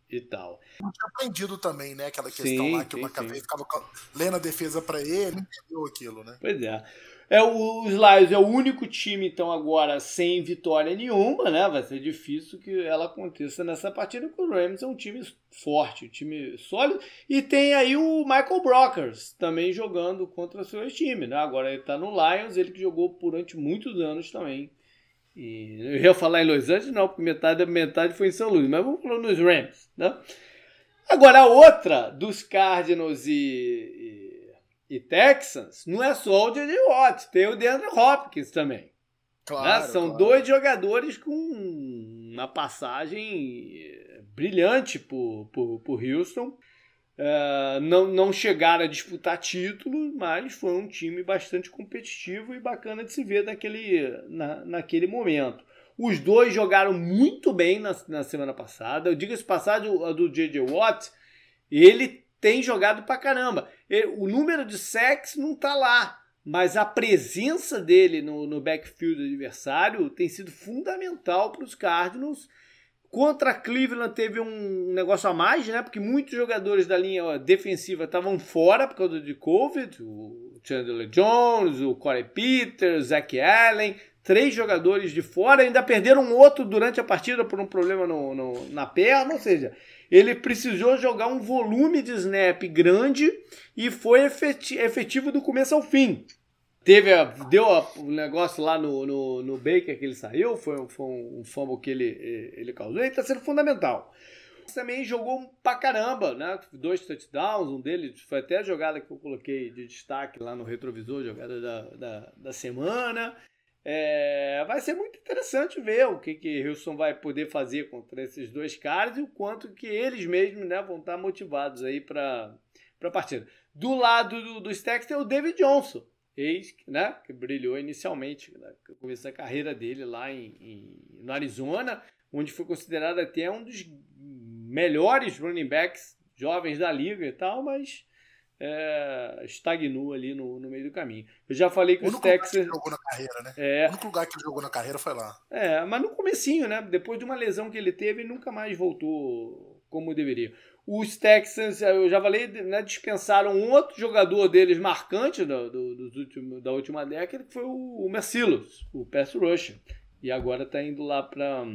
e, e tal. Eu tinha aprendido também, né? Aquela questão sim, lá que sim, o Macavei ficava lendo a defesa para ele, entendeu aquilo, né? Pois é. É, o Lions é o único time, então, agora sem vitória nenhuma, né? Vai ser difícil que ela aconteça nessa partida, porque o Rams é um time forte, um time sólido. E tem aí o Michael Brockers também jogando contra seus times, né? Agora ele tá no Lions, ele que jogou durante muitos anos também. E eu ia falar em Los Angeles, não, porque metade, metade foi em São Luís, mas vamos falar nos Rams, né? Agora, a outra dos Cardinals e e Texans, não é só o J.J. Watt, tem o DeAndre Hopkins também. Claro, né? São claro. dois jogadores com uma passagem eh, brilhante por, por, por Houston. Uh, não, não chegaram a disputar títulos, mas foi um time bastante competitivo e bacana de se ver naquele, na, naquele momento. Os dois jogaram muito bem na, na semana passada. Eu digo esse passado do J.J. Watt, ele tem jogado pra caramba. O número de sacks não tá lá, mas a presença dele no, no backfield adversário tem sido fundamental para os Cardinals. Contra Cleveland teve um negócio a mais, né? Porque muitos jogadores da linha defensiva estavam fora por causa de Covid. O Chandler Jones, o Corey Peters, Zach Allen. Três jogadores de fora. Ainda perderam outro durante a partida por um problema no, no na perna. Ou seja, ele precisou jogar um volume de snap grande e foi efetivo do começo ao fim. Teve a, deu o um negócio lá no, no, no Baker que ele saiu, foi, foi um fumble que ele, ele causou, ele está sendo fundamental. Também jogou pra caramba, né? Dois touchdowns, um deles foi até a jogada que eu coloquei de destaque lá no retrovisor, jogada da, da, da semana. É, vai ser muito interessante ver o que que Houston vai poder fazer contra esses dois caras e o quanto que eles mesmos né, vão estar motivados aí para a partida. Do lado do, do Stacks tem o David Johnson, ex, né, que brilhou inicialmente, né, a carreira dele lá em, em, no Arizona, onde foi considerado até um dos melhores running backs jovens da liga e tal, mas é, estagnou ali no, no meio do caminho. Eu já falei que o os Texans... que jogou na carreira, né? É, o único lugar que ele jogou na carreira foi lá. É, mas no comecinho, né? Depois de uma lesão que ele teve, ele nunca mais voltou como deveria. Os Texans, eu já falei, né, dispensaram um outro jogador deles marcante do, do, do último, da última década, que foi o, o Mercilus, o pass rusher. E agora está indo lá para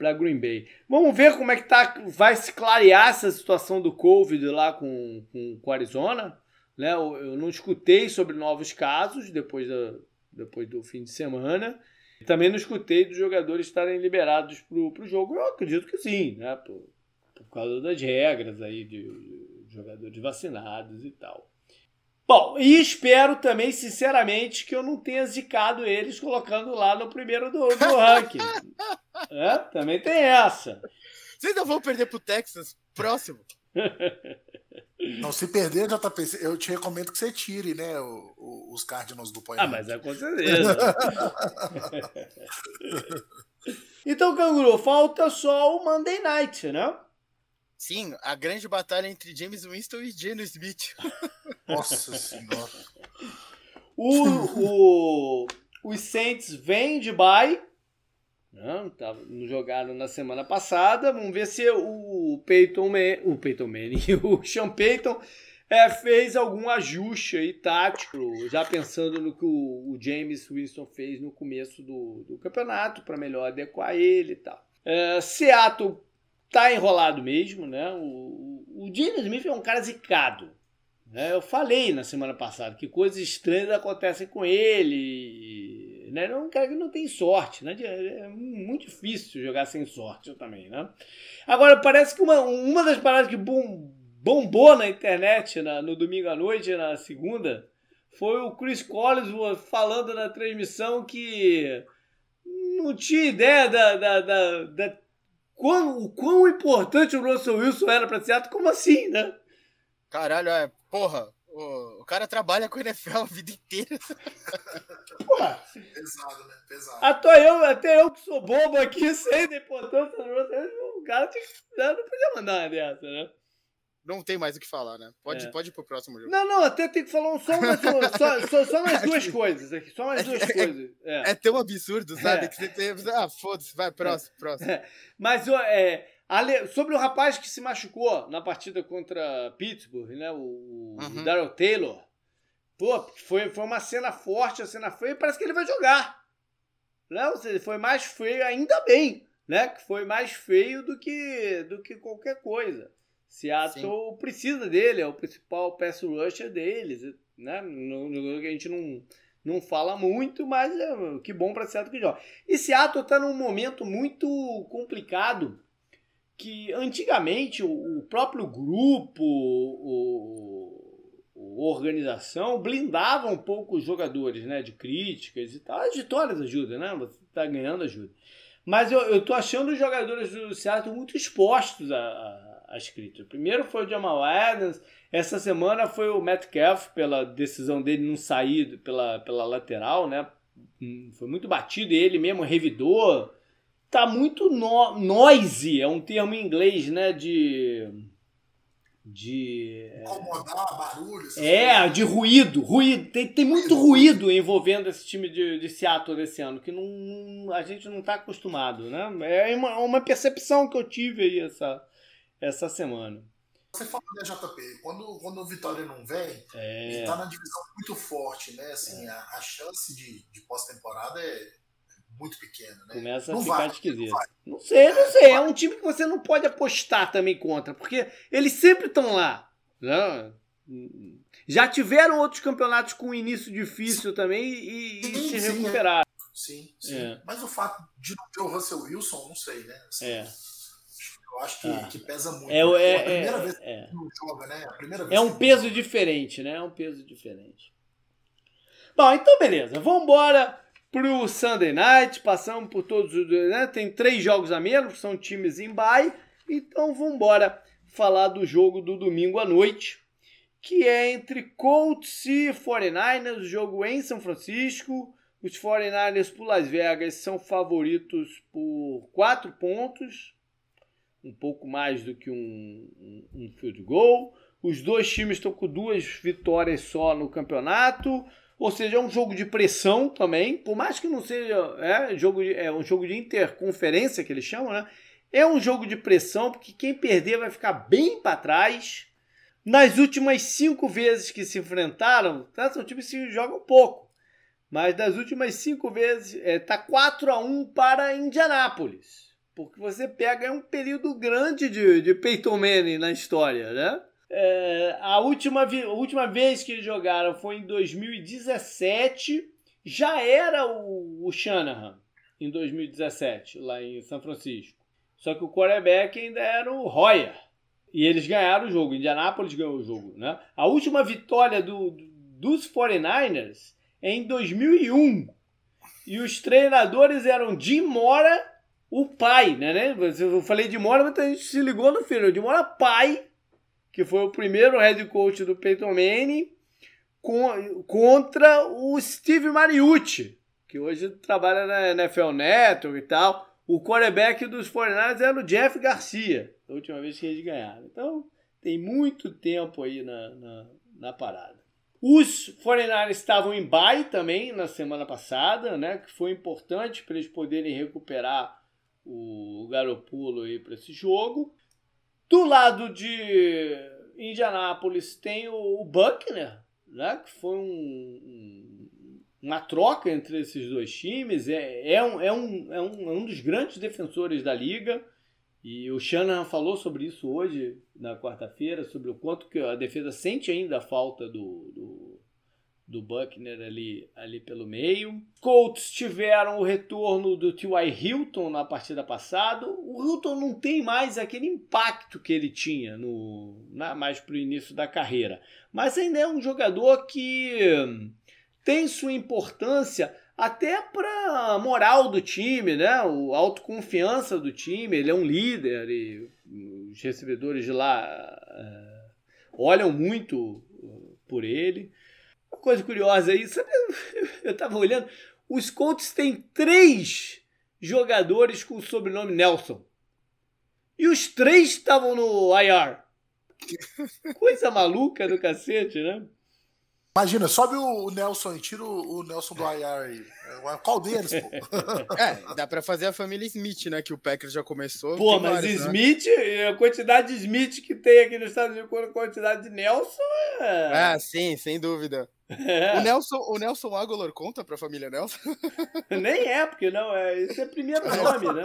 para Green Bay. Vamos ver como é que tá, vai se clarear essa situação do Covid lá com, com, com Arizona. Né? Eu, eu, não escutei sobre novos casos depois da, depois do fim de semana. Também não escutei dos jogadores estarem liberados para o jogo. Eu acredito que sim, né? Por, por causa das regras aí de, de jogadores vacinados e tal. Bom, e espero também, sinceramente, que eu não tenha zicado eles colocando lá no primeiro do, do ranking. é, também tem essa. Vocês não vão perder pro Texas próximo? Não, se perder, JP, eu te recomendo que você tire, né, o, o, os Cardinals do point. Ah, mas é com certeza. então, Canguru, falta só o Monday Night, né? Sim, a grande batalha entre James Winston e Geno Smith. Nossa senhora. O, o, os Saints vêm de bye. Não, tá, não jogaram na semana passada. Vamos ver se o Peyton, Man, o Peyton Manning, o Sean Peyton é, fez algum ajuste aí tático, já pensando no que o, o James Winston fez no começo do, do campeonato, para melhor adequar ele e tal. É, Seattle tá enrolado mesmo, né? O, o Gene Smith é um cara zicado. Né? Eu falei na semana passada que coisas estranhas acontecem com ele. Né? É um cara que não tem sorte. Né? É muito difícil jogar sem sorte também. Né? Agora, parece que uma, uma das paradas que bom, bombou na internet na, no domingo à noite, na segunda, foi o Chris Collins falando na transmissão que não tinha ideia da, da, da, da quão, o quão importante o Russell Wilson era para Seattle, como assim, né? Caralho, é, porra, o, o cara trabalha com o NFL a vida inteira. Porra. Pesado, né? Pesado. Até eu, até eu que sou bobo aqui, sei da importância do Russell Wilson, o cara tinha, não podia mandar uma dessa, né? Não tem mais o que falar, né? Pode, é. pode ir pro próximo jogo. Não, não, até tem que falar só, umas, só, só, só mais duas coisas aqui. Só mais duas é, coisas. É, é tão absurdo, sabe? É. Que você tem. Ah, foda-se, vai, próximo, próximo. É. Mas é, sobre o rapaz que se machucou na partida contra Pittsburgh, né? O, uhum. o Daryl Taylor. Pô, foi, foi uma cena forte, a cena feia, parece que ele vai jogar. Né? Ou seja, foi mais feio, ainda bem, né? Que foi mais feio do que, do que qualquer coisa. Seattle Sim. precisa dele, é o principal pass rusher deles, né? No, que a gente não, não fala muito, mas é, que bom para Seattle que joga. E Seattle está num momento muito complicado, que antigamente o, o próprio grupo, o, o, organização blindava um pouco os jogadores, né? De críticas e tal. As vitórias ajudam, né? Você está ganhando ajuda. Mas eu, eu tô achando os jogadores do Seattle muito expostos a, a as críticas. Primeiro foi o Jamal Adams, essa semana foi o Metcalf pela decisão dele não sair pela, pela lateral, né? Hum, foi muito batido ele mesmo revidou. Tá muito no, noisy, é um termo em inglês, né? De de incomodar, barulho. É, coisas. de ruído, ruído. Tem, tem muito ruído envolvendo esse time de, de Seattle desse ano, que não, a gente não está acostumado, né? É uma, uma percepção que eu tive aí essa, essa semana. Você fala, né, JP, quando, quando o Vitória não vem, é... ele tá na divisão muito forte, né? Assim, é. a, a, chance de, de pós-temporada é muito pequena, né? Começa não a ficar vai, esquisito. Não, não, sei, não sei. É um time que você não pode apostar também contra, porque eles sempre estão lá. Né? Já tiveram outros campeonatos com início difícil também e, e sim, se é. recuperaram. Sim, sim. É. Mas o fato de não ter o Russell Wilson, não sei, né? Assim, é. Eu acho que, ah. que pesa muito. É, é, é, a primeira é, vez que é. não joga, né? A primeira vez é um peso joga. diferente, né? É um peso diferente. Bom, então beleza. Vamos embora pro Sunday Night. Passamos por todos os. Né? Tem três jogos a menos, são times em bye. Então vamos embora falar do jogo do domingo à noite, que é entre Colts e 49ers, o jogo em São Francisco. Os 49ers por Las Vegas são favoritos por quatro pontos um pouco mais do que um, um, um field goal. Os dois times estão com duas vitórias só no campeonato. Ou seja, é um jogo de pressão também. Por mais que não seja é, jogo de, é um jogo de interconferência que eles chamam, né? É um jogo de pressão, porque quem perder vai ficar bem para trás. Nas últimas cinco vezes que se enfrentaram, tá? são times que jogam pouco. Mas das últimas cinco vezes, é, tá 4 a 1 para Indianápolis. Porque você pega um período grande de, de Peyton Manning na história, né? É, a, última, a última vez que eles jogaram foi em 2017 já era o, o Shanahan em 2017, lá em São Francisco. Só que o quarterback ainda era o Royer. E eles ganharam o jogo. Indianápolis ganhou o jogo. Né? A última vitória do, dos 49ers é em 2001. E os treinadores eram Jim Mora, o pai, né? né? Eu falei de Mora, mas a gente se ligou no filho. Jim Mora, pai, que foi o primeiro head coach do Peyton Manning, com, contra o Steve Mariucci, que hoje trabalha na NFL Network e tal. O quarterback dos 49ers era o Jeff Garcia, a última vez que eles ganharam. Então, tem muito tempo aí na, na, na parada. Os 49ers estavam em bye também na semana passada, né? Que foi importante para eles poderem recuperar o Garopulo aí para esse jogo. Do lado de Indianápolis tem o Buckner, né? Que foi um, uma troca entre esses dois times. É, é, um, é, um, é, um, é um dos grandes defensores da liga. E o Shanahan falou sobre isso hoje, na quarta-feira, sobre o quanto que a defesa sente ainda a falta do, do, do Buckner ali, ali pelo meio. Colts tiveram o retorno do T.Y. Hilton na partida passada. O Hilton não tem mais aquele impacto que ele tinha no, na, mais para o início da carreira. Mas ainda é um jogador que tem sua importância até para a moral do time, né? A autoconfiança do time. Ele é um líder e os recebedores de lá uh, olham muito uh, por ele. Coisa curiosa aí, sabe, eu estava olhando, os Colts têm três jogadores com o sobrenome Nelson. E os três estavam no IR. Coisa maluca do cacete, né? Imagina, sobe o Nelson e tira o Nelson do IR aí. Qual deles, pô? É, dá pra fazer a família Smith, né? Que o Packers já começou. Pô, mas vários, né? Smith, né? a quantidade de Smith que tem aqui nos Estados Unidos, a quantidade de Nelson é. Ah, sim, sem dúvida. É. O Nelson, o Nelson Aguilar conta pra família Nelson? Nem é, porque não, é, esse é primeiro nome, né?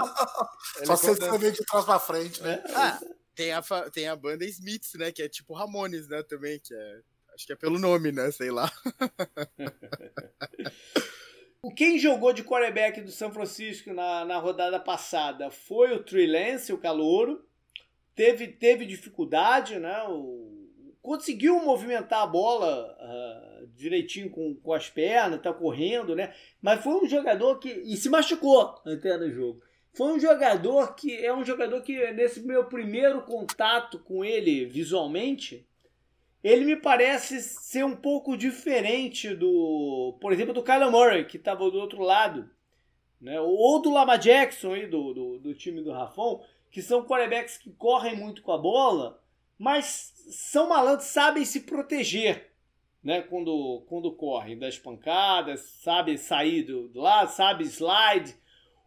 Só você escrever de trás pra frente, né? Ah, tem a, tem a banda Smiths, né? Que é tipo Ramones, né? Também, que é Acho que é pelo nome, né? Sei lá. Quem jogou de quarterback do São Francisco na, na rodada passada foi o Trey Lance, o calouro. Teve, teve dificuldade, né? O, conseguiu movimentar a bola uh, direitinho com, com as pernas, tá correndo, né? Mas foi um jogador que. E se machucou até no jogo. Foi um jogador que. É um jogador que, nesse meu primeiro contato com ele visualmente, ele me parece ser um pouco diferente do, por exemplo, do Kyler Murray, que estava do outro lado, né? ou do Lama Jackson, aí, do, do, do time do Rafão, que são quarterbacks que correm muito com a bola, mas são malandros, sabem se proteger né? quando, quando correm das pancadas, sabem sair do, do lado, sabe slide.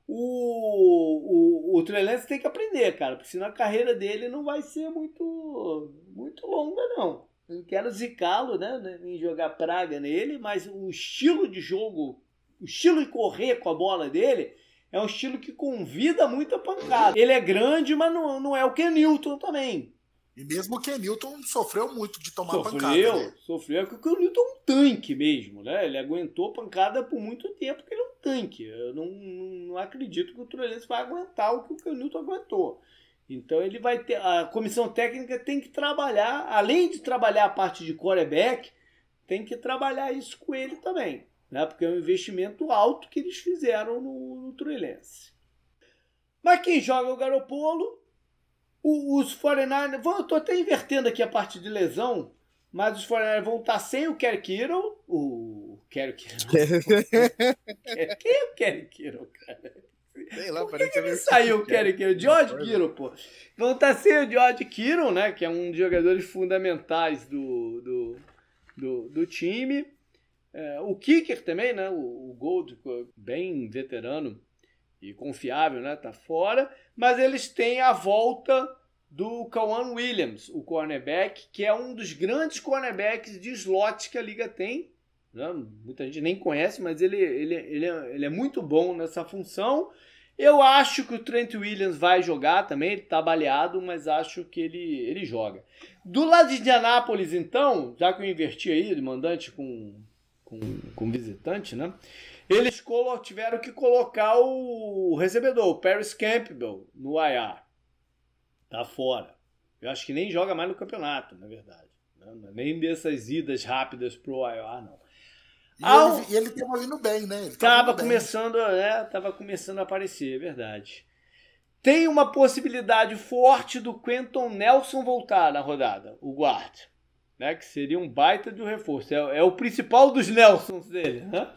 O, o, o tem que aprender, cara, porque senão a carreira dele não vai ser muito, muito longa, não. Não quero zicá-lo, né, em jogar praga nele, mas o estilo de jogo, o estilo de correr com a bola dele é um estilo que convida muito a pancada. Ele é grande, mas não, não é o Ken Newton também. E mesmo o Ken Newton sofreu muito de tomar sofreu, pancada. Né? Sofreu, porque o Ken Newton é um tanque mesmo, né? Ele aguentou pancada por muito tempo, porque ele é um tanque. Eu não, não acredito que o Trolense vai aguentar o que o Ken Newton aguentou. Então ele vai ter. A comissão técnica tem que trabalhar, além de trabalhar a parte de quarterback, tem que trabalhar isso com ele também. Né? Porque é um investimento alto que eles fizeram no, no. Mas quem joga é o Garopolo, os 49ers. Eu estou até invertendo aqui a parte de lesão, mas os 49ers vão estar sem o Kerry Kittle. O Kerry Kittle. Quem é o Kerry Kittle, cara? Sei lá, Por que, que ele saiu o Kerry Kittle? George Kittle, pô. Vão estar tá sem o George Kittle, né? Que é um dos jogadores fundamentais do, do, do, do time. É, o Kicker também, né? O, o Gold, bem veterano e confiável, né? Tá fora. Mas eles têm a volta do Kawan Williams, o cornerback, que é um dos grandes cornerbacks de slot que a liga tem. Né? Muita gente nem conhece, mas ele, ele, ele, é, ele é muito bom nessa função. Eu acho que o Trent Williams vai jogar também, ele tá baleado, mas acho que ele, ele joga. Do lado de Indianápolis, então, já que eu inverti aí, de mandante com, com, com visitante, né? Eles tiveram que colocar o recebedor, o Paris Campbell, no IR. Tá fora. Eu acho que nem joga mais no campeonato, na verdade. Né? Nem dessas idas rápidas pro IR, não. E, Ao... ele, ele tava vindo bem, né? Ele tava, tava começando, bem. é, tava começando a aparecer, é verdade. Tem uma possibilidade forte do Quentin Nelson voltar na rodada, o guarda né? Que seria um baita de um reforço. É, é o principal dos Nelsons dele, né?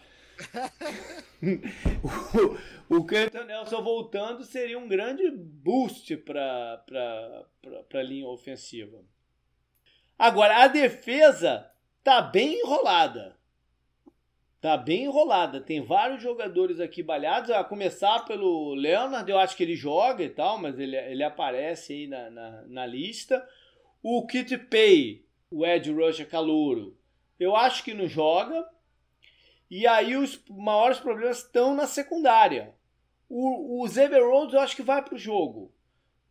o, o Quentin Nelson voltando seria um grande boost para a linha ofensiva. Agora, a defesa tá bem enrolada. Tá bem enrolada. Tem vários jogadores aqui balhados, a começar pelo Leonard, eu acho que ele joga e tal, mas ele, ele aparece aí na, na, na lista. O Kit Pay o Ed Rush é calouro. Eu acho que não joga. E aí os maiores problemas estão na secundária. O, o Xavier Rhodes eu acho que vai para o jogo.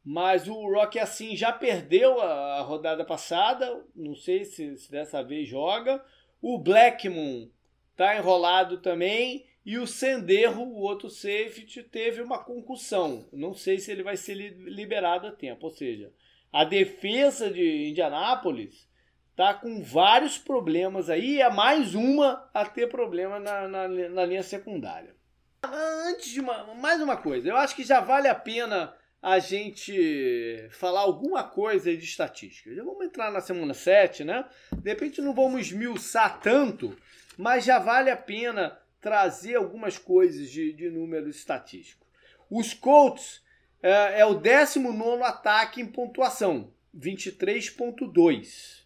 Mas o Rock assim já perdeu a, a rodada passada. Não sei se, se, dessa vez joga. O Blackmon tá enrolado também. E o Senderro, o outro safety, teve uma concussão. Não sei se ele vai ser liberado a tempo. Ou seja, a defesa de Indianápolis tá com vários problemas aí, é mais uma a ter problema na, na, na linha secundária. Antes de uma, mais uma coisa, eu acho que já vale a pena a gente falar alguma coisa de estatística. Já vamos entrar na semana 7, né? De repente não vamos esmiuçar tanto, mas já vale a pena trazer algumas coisas de, de números estatísticos. Os Colts é, é o 19 ataque em pontuação, 23,2.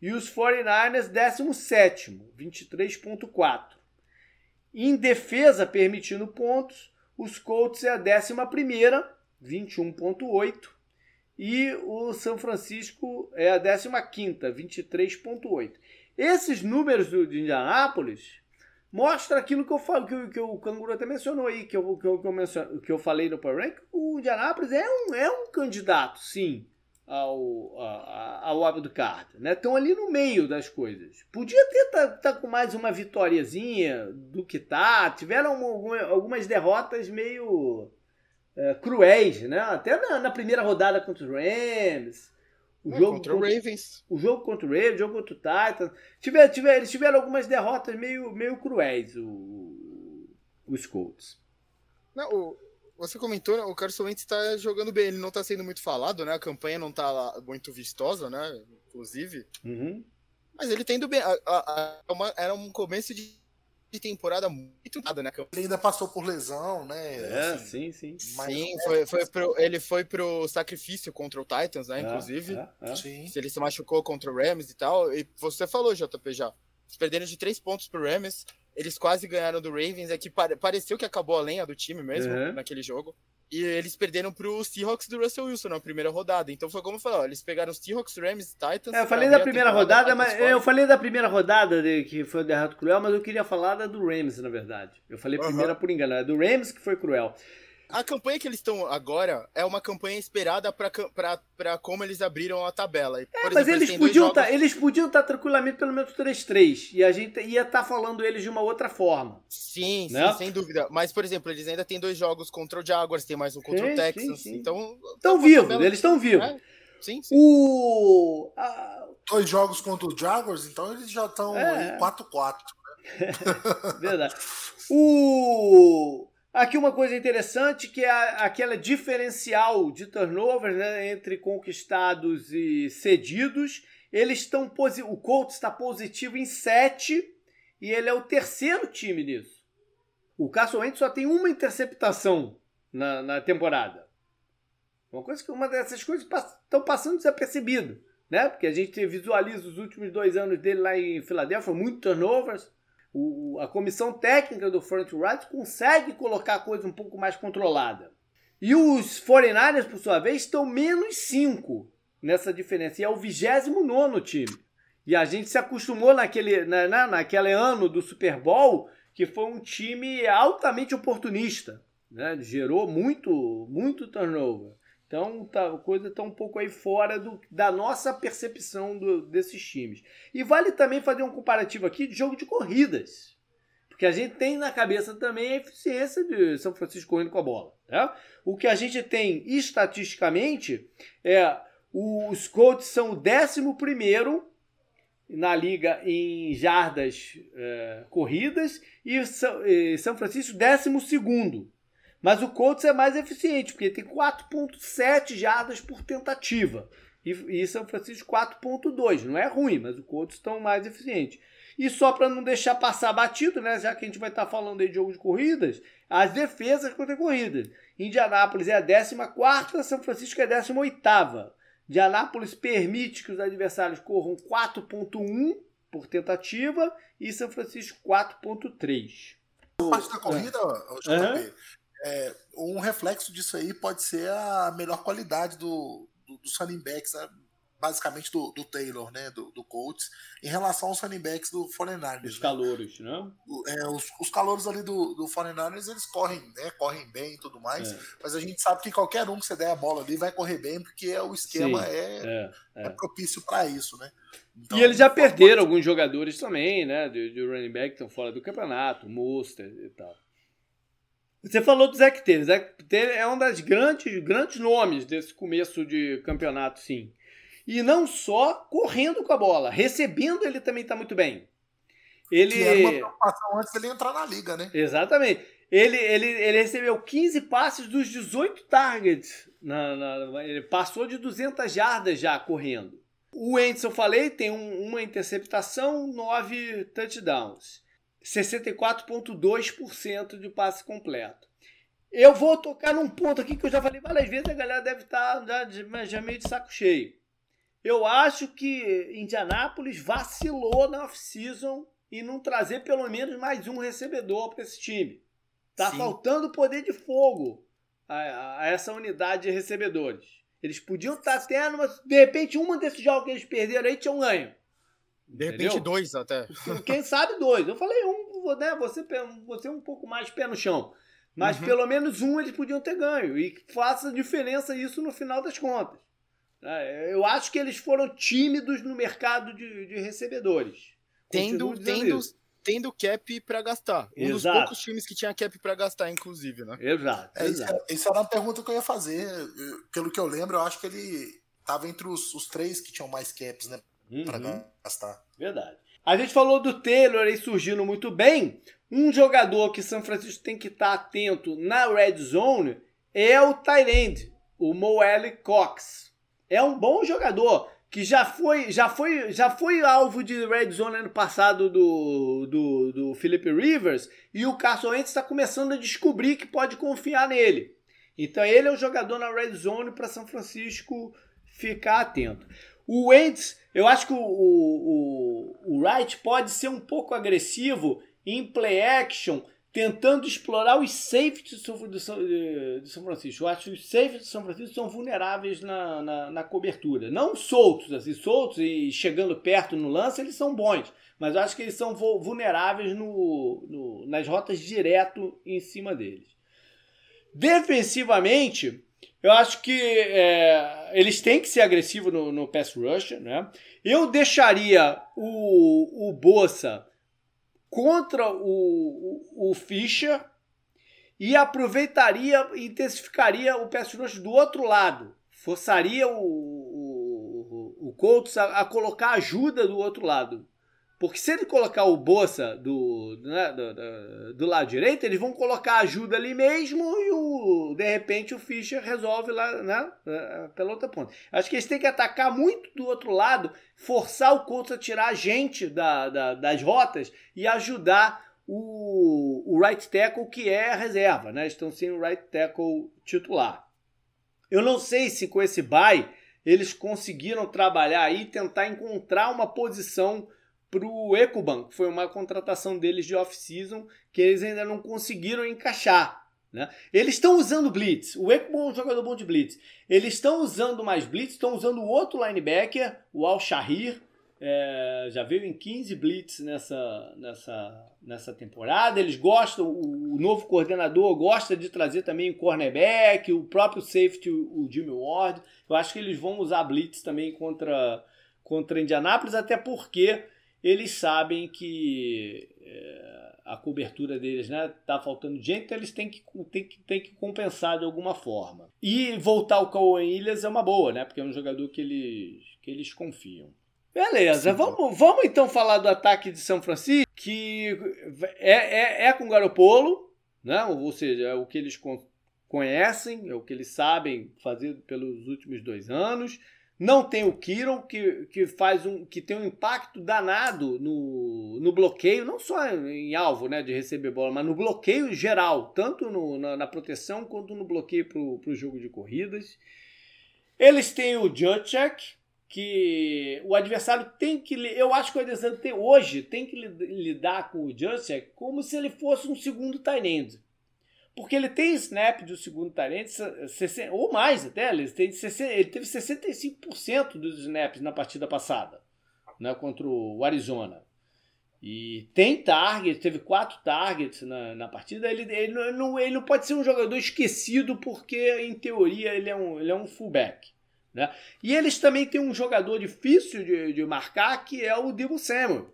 E os 49ers, 17, 23,4. Em defesa, permitindo pontos, os Colts é a 11, 21,8. E o São Francisco é a 15, 23,8. Esses números do, de Indianápolis mostram aquilo que eu falo, que, que o Canguru até mencionou aí, que eu, que eu, que eu, menciono, que eu falei no Power Rank. O Indianápolis é um, é um candidato, sim, ao, ao Abdo Carter, né? Estão ali no meio das coisas. Podia ter tá, tá com mais uma vitóriazinha do que tá. Tiveram algumas derrotas meio é, cruéis, né? Até na, na, primeira rodada contra os Rams. O jogo contra, o Ravens. O jogo contra o Ravens, o jogo contra o Titans. Tiver, tiver, eles tiveram algumas derrotas meio, meio cruéis, o, os Colts. Não, o, você comentou, né, o Carson Wentz está jogando bem, ele não está sendo muito falado, né? A campanha não está muito vistosa, né? Inclusive. Uhum. Mas ele tem indo bem. A, a, a, uma, era um começo de, de temporada muito nada, né? Ele ainda passou por lesão, né? É, assim, sim, sim. Mas sim, foi, foi pro, ele foi pro sacrifício contra o Titans, né? É, inclusive. É, é. Sim. Ele se machucou contra o Rams e tal. E você falou, JP, já. Eles perderam de três pontos pro Rams. Eles quase ganharam do Ravens, é que pareceu que acabou a lenha do time mesmo uhum. naquele jogo. E eles perderam pro Seahawks do Russell Wilson na primeira rodada. Então foi como eu falei, ó, eles pegaram os Seahawks, Rams, Titans. É, eu falei da primeira rodada, mas eu falei da primeira rodada de, que foi o derrota cruel, mas eu queria falar da do Rams, na verdade. Eu falei uhum. primeira por engano, é do Rams que foi cruel. A campanha que eles estão agora é uma campanha esperada para como eles abriram a tabela. É, exemplo, mas eles, eles podiam jogos... tá, eles podiam estar tá tranquilamente pelo menos 3-3 e a gente ia estar tá falando eles de uma outra forma. Sim, né? sim, sem dúvida. Mas, por exemplo, eles ainda têm dois jogos contra o Jaguars, tem mais um contra sim, o Texas. Sim, sim. Então. Estão vivos, tabela... eles estão vivos. É? Sim, sim. O. A... Dois jogos contra o Jaguars, então eles já estão é. 4-4. Né? Verdade. O. Aqui uma coisa interessante que é aquela diferencial de turnover né, entre conquistados e cedidos. Eles estão o Colts está positivo em 7 e ele é o terceiro time nisso. O Carson Wentz só tem uma interceptação na, na temporada. Uma coisa que uma dessas coisas estão passando desapercebido, né? Porque a gente visualiza os últimos dois anos dele lá em Filadélfia, muito turnovers o, a comissão técnica do Front Right consegue colocar a coisa um pouco mais controlada. E os 49ers, por sua vez, estão menos 5 nessa diferença. E é o 29 time. E a gente se acostumou naquele, na, na, naquele ano do Super Bowl que foi um time altamente oportunista. Né? Gerou muito, muito turnover. Então tá, a coisa está um pouco aí fora do, da nossa percepção do, desses times. E vale também fazer um comparativo aqui de jogo de corridas. Porque a gente tem na cabeça também a eficiência de São Francisco correndo com a bola. Né? O que a gente tem estatisticamente é os Colts são o 11 na liga em jardas é, corridas e São Francisco 12. Mas o Colts é mais eficiente, porque tem 4,7 jardas por tentativa. E, e São Francisco 4,2. Não é ruim, mas o Colts estão mais eficientes. E só para não deixar passar batido, né, já que a gente vai estar tá falando aí de jogo de corridas, as defesas contra corridas. Indianápolis é a 14, São Francisco é a 18. Indianápolis permite que os adversários corram 4.1 por tentativa e São Francisco 4.3. A parte da corrida, uhum. É, um reflexo disso aí pode ser a melhor qualidade do, do, dos running backs, basicamente do, do, Taylor, né, do, do Colts, em relação aos running backs do 49ers. Os né? calouros, né? É, os, os calouros ali do, do 49ers, eles correm, né, correm bem e tudo mais, é. mas a gente sabe que qualquer um que você der a bola ali vai correr bem, porque o esquema Sim, é, é, é, é. propício para isso, né? Então, e eles já perderam alguns jogadores também, né, de, de running back que estão fora do campeonato, Monster e tal. Você falou do Zach Taylor. Zach Taylor é um das grandes, grandes nomes desse começo de campeonato, sim. E não só correndo com a bola, recebendo ele também está muito bem. Ele... Que era uma preocupação antes dele entrar na liga, né? Exatamente. Ele, ele, ele recebeu 15 passes dos 18 targets. Na, na, ele passou de 200 jardas já correndo. O Wentz, eu falei, tem um, uma interceptação, 9 touchdowns. 64,2% de passe completo. Eu vou tocar num ponto aqui que eu já falei várias vezes, a galera deve estar tá já, já meio de saco cheio. Eu acho que Indianápolis vacilou na off-season e não trazer pelo menos mais um recebedor para esse time. Tá Sim. faltando poder de fogo a, a, essa unidade de recebedores. Eles podiam estar tá até numa. De repente, uma desses jogos que eles perderam aí tinha um ganho. De repente, Entendeu? dois até. Quem sabe dois. Eu falei um, né? Você, você um pouco mais pé no chão. Mas uhum. pelo menos um eles podiam ter ganho. E faça diferença isso no final das contas. É, eu acho que eles foram tímidos no mercado de, de recebedores. Tendo, tendo, tendo cap para gastar. Um exato. dos poucos times que tinha cap para gastar, inclusive, né? Exato. É, exato. Isso era uma pergunta que eu ia fazer. Pelo que eu lembro, eu acho que ele estava entre os, os, três que tinham mais caps, né? Uhum. Para gastar. Verdade. A gente falou do Taylor aí surgindo muito bem. Um jogador que São Francisco tem que estar tá atento na red zone é o Tyrande, o Moelle Cox é um bom jogador que já foi, já foi, já foi alvo de red zone ano passado do, do, do Philip Rivers e o Carson Wentz está começando a descobrir que pode confiar nele. Então ele é o jogador na red zone para São Francisco ficar atento. O Wentz, eu acho que o, o, o Wright pode ser um pouco agressivo em play action tentando explorar os safeties do São, de São Francisco. Eu acho que os safeties de São Francisco são vulneráveis na, na, na, cobertura. Não soltos, assim, soltos e chegando perto no lance, eles são bons. Mas eu acho que eles são vulneráveis no, no nas rotas direto em cima deles. Defensivamente, eu acho que é, eles têm que ser agressivos no, no pass rush. Né? Eu deixaria o, o Bossa contra o, o, o Fischer e aproveitaria e intensificaria o pass rush do outro lado. Forçaria o, o, o Colts a, a, colocar ajuda do outro lado. Porque se ele colocar o Bossa do, né, do, do, do, lado direito, eles vão colocar ajuda ali mesmo e o, de repente o Fischer resolve lá né, é, pela outra ponta. Acho que eles têm que atacar muito do outro lado, forçar o Colts a tirar a gente da, da, das rotas e ajudar o, o right tackle que é a reserva. Né? Estão sem o right tackle titular. Eu não sei se com esse bye eles conseguiram trabalhar e tentar encontrar uma posição para o Ecoban, que foi uma contratação deles de off-season que eles ainda não conseguiram encaixar. Né? Eles estão usando blitz. O Ecoban é um jogador bom de blitz. Eles estão usando mais blitz, estão usando o outro linebacker, o Al Shahir, É, já veio em 15 blitz nessa, nessa, nessa temporada. Eles gostam, o, o, novo coordenador gosta de trazer também o cornerback, o próprio safety, o, o Jimmy Ward. Eu acho que eles vão usar blitz também contra, contra Indianápolis, até porque eles sabem que é, a cobertura deles né, tá faltando gente, então eles têm que, têm, que, têm que compensar de alguma forma. E voltar o Cauã Ilhas é uma boa, né? Porque é um jogador que eles, que eles confiam. Beleza, vamos, vamos então falar do ataque de São Francisco, que é, é, é com o Garopolo, né? ou seja, é o que eles conhecem, é o que eles sabem fazer pelos últimos dois anos. Não tem o Kiron, que, que faz um que tem um impacto danado no, no bloqueio, não só em alvo né, de receber bola, mas no bloqueio geral, tanto no, na, na, proteção quanto no bloqueio para o jogo de corridas. Eles têm o Judgek, que o adversário tem que. Eu acho que o adversário tem, hoje tem que lidar com o Juszczyk como se ele fosse um segundo tight Porque ele tem snap do segundo tight ou mais até, ele, tem, ele teve 65% dos snaps na partida passada, né, contra o Arizona. E tem target, teve quatro targets na, na partida. Ele, ele, não, ele não pode ser um jogador esquecido porque, em teoria, ele é um, ele é um fullback. Né? E eles também têm um jogador difícil de, de marcar, que é o Debo Samuel,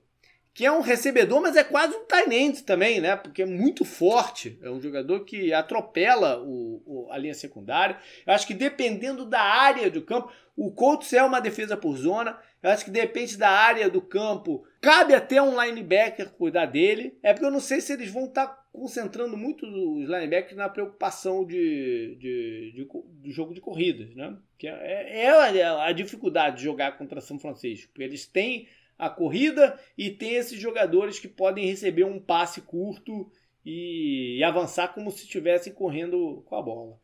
que é um recebedor, mas é quase um tight também, né? Porque é muito forte. É um jogador que atropela o, o, a linha secundária. Eu acho que dependendo da área do campo, o Colts é uma defesa por zona. Eu acho que depende da área do campo. Cabe até um linebacker cuidar dele. É porque eu não sei se eles vão estar tá concentrando muito os linebackers na preocupação de, de, de, de jogo de corridas, né? Que é, é a, dificuldade de jogar contra São Francisco. Porque eles têm a corrida e tem esses jogadores que podem receber um passe curto e, e avançar como se estivessem correndo com a bola.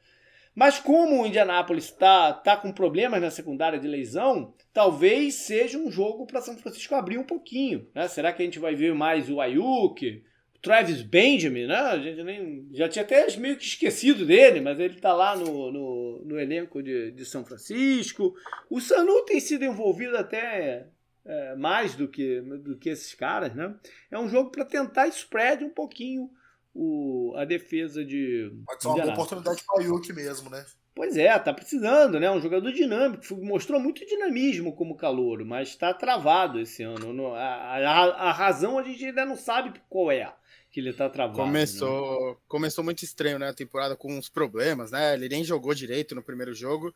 Mas como o Indianapolis está tá com problemas na secundária de lesão, talvez seja um jogo para São Francisco abrir um pouquinho. Né? Será que a gente vai ver mais o Ayuk, o Travis Benjamin? Né? A gente nem, já tinha até meio que esquecido dele, mas ele está lá no, no, no, elenco de, de São Francisco. O Sanu tem sido envolvido até é, mais do que, do que esses caras, né? É um jogo para tentar spread um pouquinho o, a defesa de. Pode ser uma boa oportunidade para o mesmo, né? Pois é, tá precisando, né? Um jogador dinâmico, mostrou muito dinamismo como calouro, mas está travado esse ano. A, a, a, razão a gente ainda não sabe qual é que ele tá travado. Começou, né? começou muito estranho, né? A temporada com uns problemas, né? Ele nem jogou direito no primeiro jogo.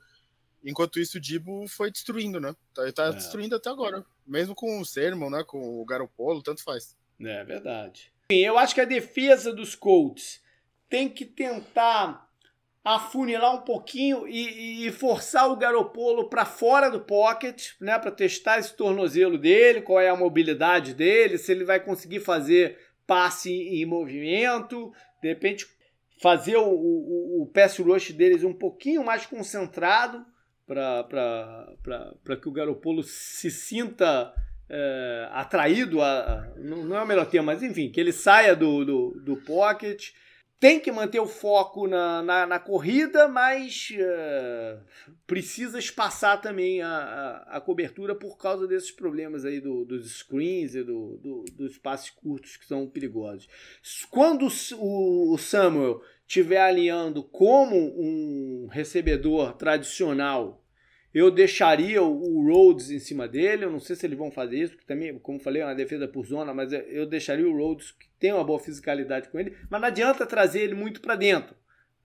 Enquanto isso, o Dibo foi destruindo, né? Tá, ele tá é. destruindo até agora. Mesmo com o Sermon, né? Com o Garopolo, tanto faz. É verdade. Eu acho que a defesa dos Colts tem que tentar afunilar um pouquinho e, e forçar o Garopolo para fora do pocket, né, para testar esse tornozelo dele, qual é a mobilidade dele, se ele vai conseguir fazer passe em movimento, de repente fazer o, o, o pass rush deles um pouquinho mais concentrado para que o Garopolo se sinta é, atraído, a, a, não é o melhor termo, mas enfim, que ele saia do, do, do pocket. Tem que manter o foco na, na, na corrida, mas é, precisa espaçar também a, a, a, cobertura por causa desses problemas aí do, dos screens e do, do, dos passes curtos que são perigosos. Quando o, o Samuel estiver alinhando como um recebedor tradicional eu deixaria o Rhodes em cima dele. Eu não sei se eles vão fazer isso, porque também, como falei, é uma defesa por zona, mas eu deixaria o Rhodes, que tem uma boa fisicalidade com ele, mas não adianta trazer ele muito para dentro.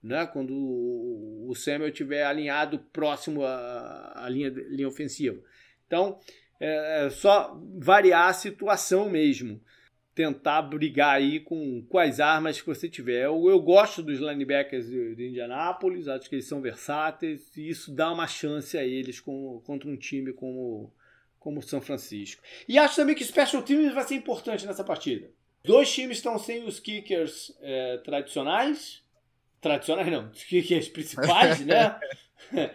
Né? Quando o Samuel estiver alinhado próximo à, à linha, linha ofensiva. Então, é, é só variar a situação mesmo tentar brigar aí com, as armas que você tiver. Eu, eu gosto dos linebackers de, de Indianápolis, acho que eles são versáteis e isso dá uma chance a eles com, contra um time como como São Francisco. E acho também que Special Teams vai ser importante nessa partida. Dois times estão sem os kickers é, tradicionais, tradicionais não, os kickers principais, né?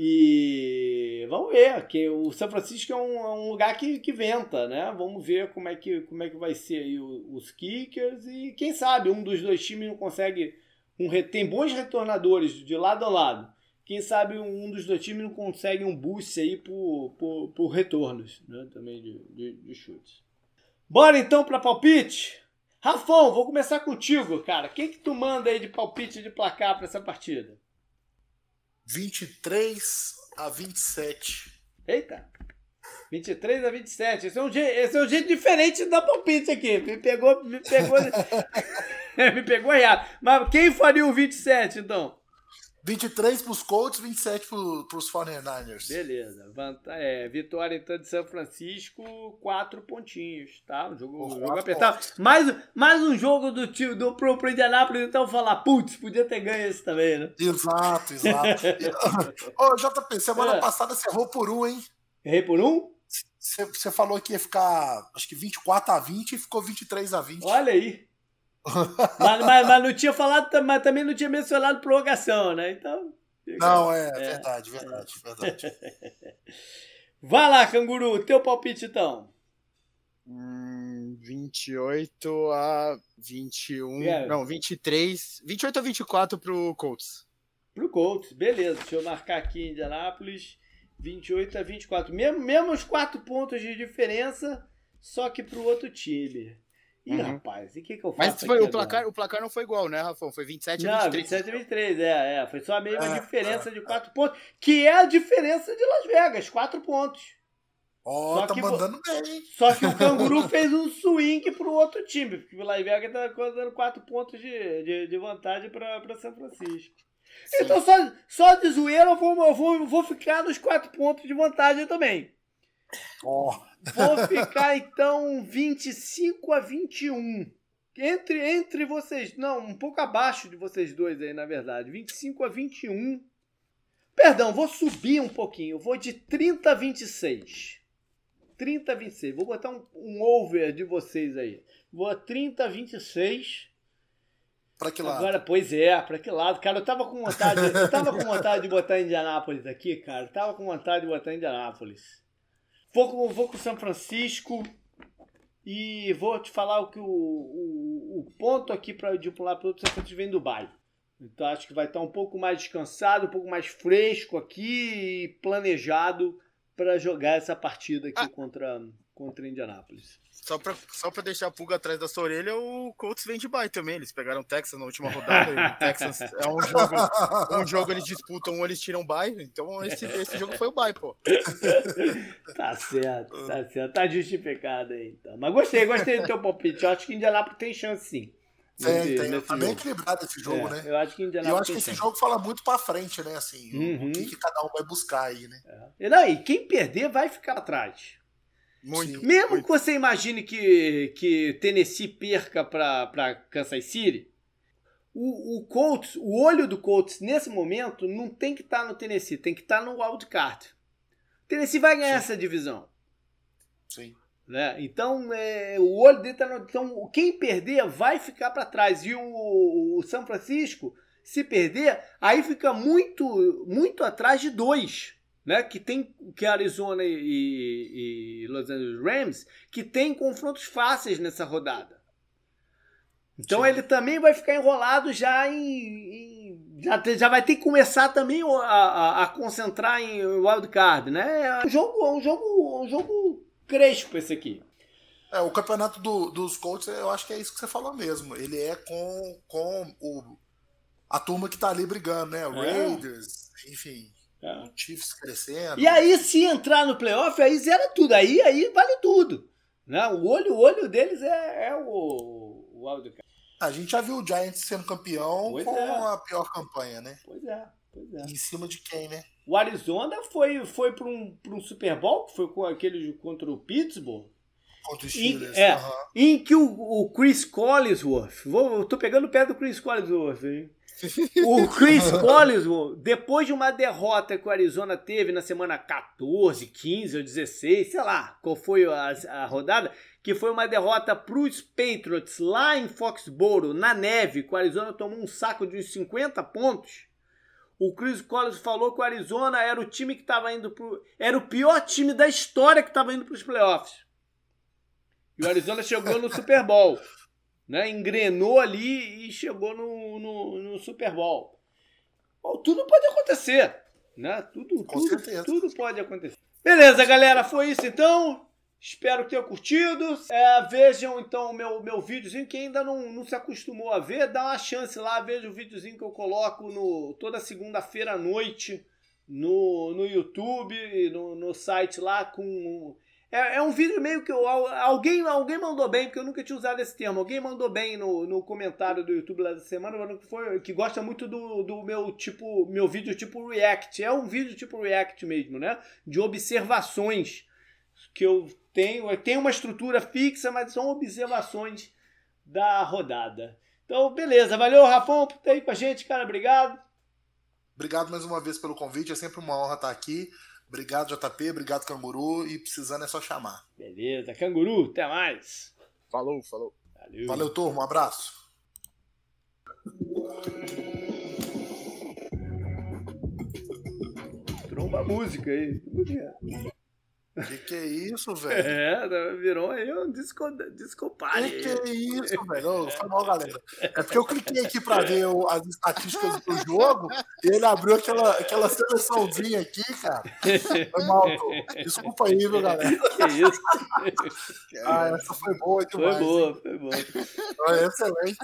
E vamos ver, que o São Francisco é um, é um, lugar que, que venta, né? Vamos ver como é que, como é que vai ser aí os kickers e quem sabe um dos dois times não consegue um tem bons retornadores de lado a lado. quem sabe um dos dois times não consegue um boost aí por, por, por retornos né? também de, de, de chutes. Bora então para palpite? Rafão, vou começar contigo, cara. Quem que tu manda aí de palpite de placar para essa partida? 23 a 27. Eita! 23 a 27. Esse é um, jeito, esse é um jeito diferente dar palpite aqui. Me pegou. Me pegou, me pegou errado. Mas quem faria o 27, então? 23 para os Colts, 27 para os 49ers. Beleza. É, vitória então de São Francisco, quatro pontinhos, tá? Um jogo, um jogo apertado. Mais, mais um jogo do tio do pro, pro Indianápolis, então falar, putz, podia ter ganho esse também, né? Exato, exato. Ô, JP, semana é. passada você errou por um, hein? Errei por um? Você falou que ia ficar, acho que 24 a 20 e ficou 23 a 20. Olha aí mas, mas, mas, não tinha falado, mas também não tinha mencionado prorrogação, né? Então. Não, é, é verdade, verdade, verdade. Vai lá, canguru, teu palpite então. Hum, 28 a 21. É. Não, 23. 28 a 24 pro Colts. Pro Colts, beleza. Deixa eu marcar aqui em Indianápolis. 28 a 24. Mesmo, mesmo os 4 pontos de diferença, só que pro outro time. Ih, uhum. rapaz, e o que, que eu faço? Mas foi, o, placar, o placar não foi igual, né, Rafão? Foi 27 a 23. Não, 27 a 23, é, é. Foi só a mesma é, diferença é, de 4 pontos, que é a diferença de Las Vegas, 4 pontos. Ó, oh, tá mandando bem. Só que o Canguru fez um swing pro outro time, porque o Las Vegas tá dando 4 pontos de, de, de vantagem para São Francisco. Sim. Então, só, só de zoeira, eu vou, eu vou, vou ficar nos 4 pontos de vantagem também. Oh. Vou ficar então 25 a 21. Entre, entre vocês, não, um pouco abaixo de vocês dois aí, na verdade. 25 a 21. Perdão, vou subir um pouquinho. Vou de 30 a 26. 30 a 26. Vou botar um, um over de vocês aí. Vou a 30 a 26. Pra que lado? Agora, pois é, pra que lado? Cara, eu tava com vontade, eu tava com vontade de botar Indianápolis aqui, cara. Eu tava com vontade de botar Indianápolis. Vou, vou com o São Francisco e vou te falar o que o, o, o ponto aqui para de um lado para o outro, São Francisco vem do Dubai. Então acho que vai estar um pouco mais descansado, um pouco mais fresco aqui e planejado para jogar essa partida aqui ah. contra, contra Indianápolis. Só pra, só pra deixar a pulga atrás da sua orelha, o Colts vem de bye também. Eles pegaram o Texas na última rodada. o Texas é um jogo, um jogo eles disputam, um eles tiram bye. Então esse, esse jogo foi o bye, pô. tá certo, tá certo. Tá justificado aí, então. Mas gostei, gostei do teu palpite. Eu acho que Indianápolis tem chance sim. Nesse, tem, tá bem equilibrado esse jogo, é, né? Eu acho que. Eu acho que esse chance. jogo fala muito pra frente, né? Assim, uhum. o que, que, cada um vai buscar aí, né? É. Não, e quem perder vai ficar atrás. Muito. Mesmo muito. que você imagine que, que Tennessee perca para Kansas City, o, o Colts, o olho do Colts nesse momento não tem que estar tá no Tennessee, tem que estar tá no wildcard. Tennessee vai ganhar Sim. essa divisão. Sim. Né? Então, é, o olho dele tá no, Então, quem perder vai ficar para trás. E o, o São Francisco, se perder, aí fica muito, muito atrás de dois né, que tem que Arizona e, e, Los Angeles Rams, que tem confrontos fáceis nessa rodada. Então Sim. ele também vai ficar enrolado já em, em já, já vai ter que começar também a, a, a concentrar em wildcard, né? É um jogo, um jogo, um jogo crespo esse aqui. É, o campeonato do, dos Colts, eu acho que é isso que você falou mesmo. Ele é com, com o, a turma que tá ali brigando, né? O é. Raiders, enfim. É. O Chiefs crescendo. E aí, se entrar no playoff, aí zera tudo. Aí, aí vale tudo. Né? O olho, o olho deles é, é o, o wildcard. A gente já viu o Giants sendo campeão pois com é. a pior campanha, né? Pois é, pois é. Em cima de quem, né? O Arizona foi, foi para um, um Super Bowl, que foi com aquele contra o Pittsburgh. Contra o Steelers. Em, é, uhum. em que o, o Chris Collinsworth, vou, eu tô pegando o pé do Chris Collinsworth, hein? O Chris Collinsworth, depois de uma derrota que o Arizona teve na semana 14, 15 ou 16, sei lá qual foi a, a rodada, que foi uma derrota para os Patriots lá em Foxborough, na neve, que o Arizona tomou um saco de uns 50 pontos. O Chris Collins falou que o Arizona era o time que estava indo pro. Era o pior time da história que estava indo para os playoffs. E o Arizona chegou no Super Bowl né? engrenou ali e chegou no, no, no Super Bowl. Bom, tudo pode acontecer, né? Tudo, Com tudo, certeza. tudo pode acontecer. Beleza, galera, foi isso então. Espero que tenham curtido. É, vejam então o meu, meu videozinho. Quem ainda não, não se acostumou a ver, dá uma chance lá. Veja o videozinho que eu coloco no, toda segunda-feira à noite no, no YouTube, no, no site lá com. É, é um vídeo meio que alguém, alguém mandou bem, porque eu nunca tinha usado esse termo. Alguém mandou bem no, no comentário do YouTube lá da semana, que, foi, que gosta muito do, do meu tipo, meu vídeo tipo React. É um vídeo tipo React mesmo, né? De observações que eu tenho. Tenho uma estrutura fixa, mas são observações da rodada. Então, beleza. Valeu, Rafão, por estar aí com a gente, cara. Obrigado. Obrigado mais uma vez pelo convite. É sempre uma honra estar aqui. Obrigado, JP. Obrigado, Canguru. E precisando é só chamar. Beleza. Canguru, até mais. Falou, falou. Valeu. Valeu, turma. Um abraço. Tromba música aí. Que que é isso, velho? É, virou aí um disco, disco party. Que que é isso, velho? Foi mal, galera. É porque eu cliquei aqui pra ver o- as estatísticas do jogo e ele abriu aquela, aquela seleçãozinha aqui, cara. Foi mal, pô. Desculpa aí, viu, galera? Que isso? Ah, essa foi boa Foi demais. hein? boa, foi boa. É excelente.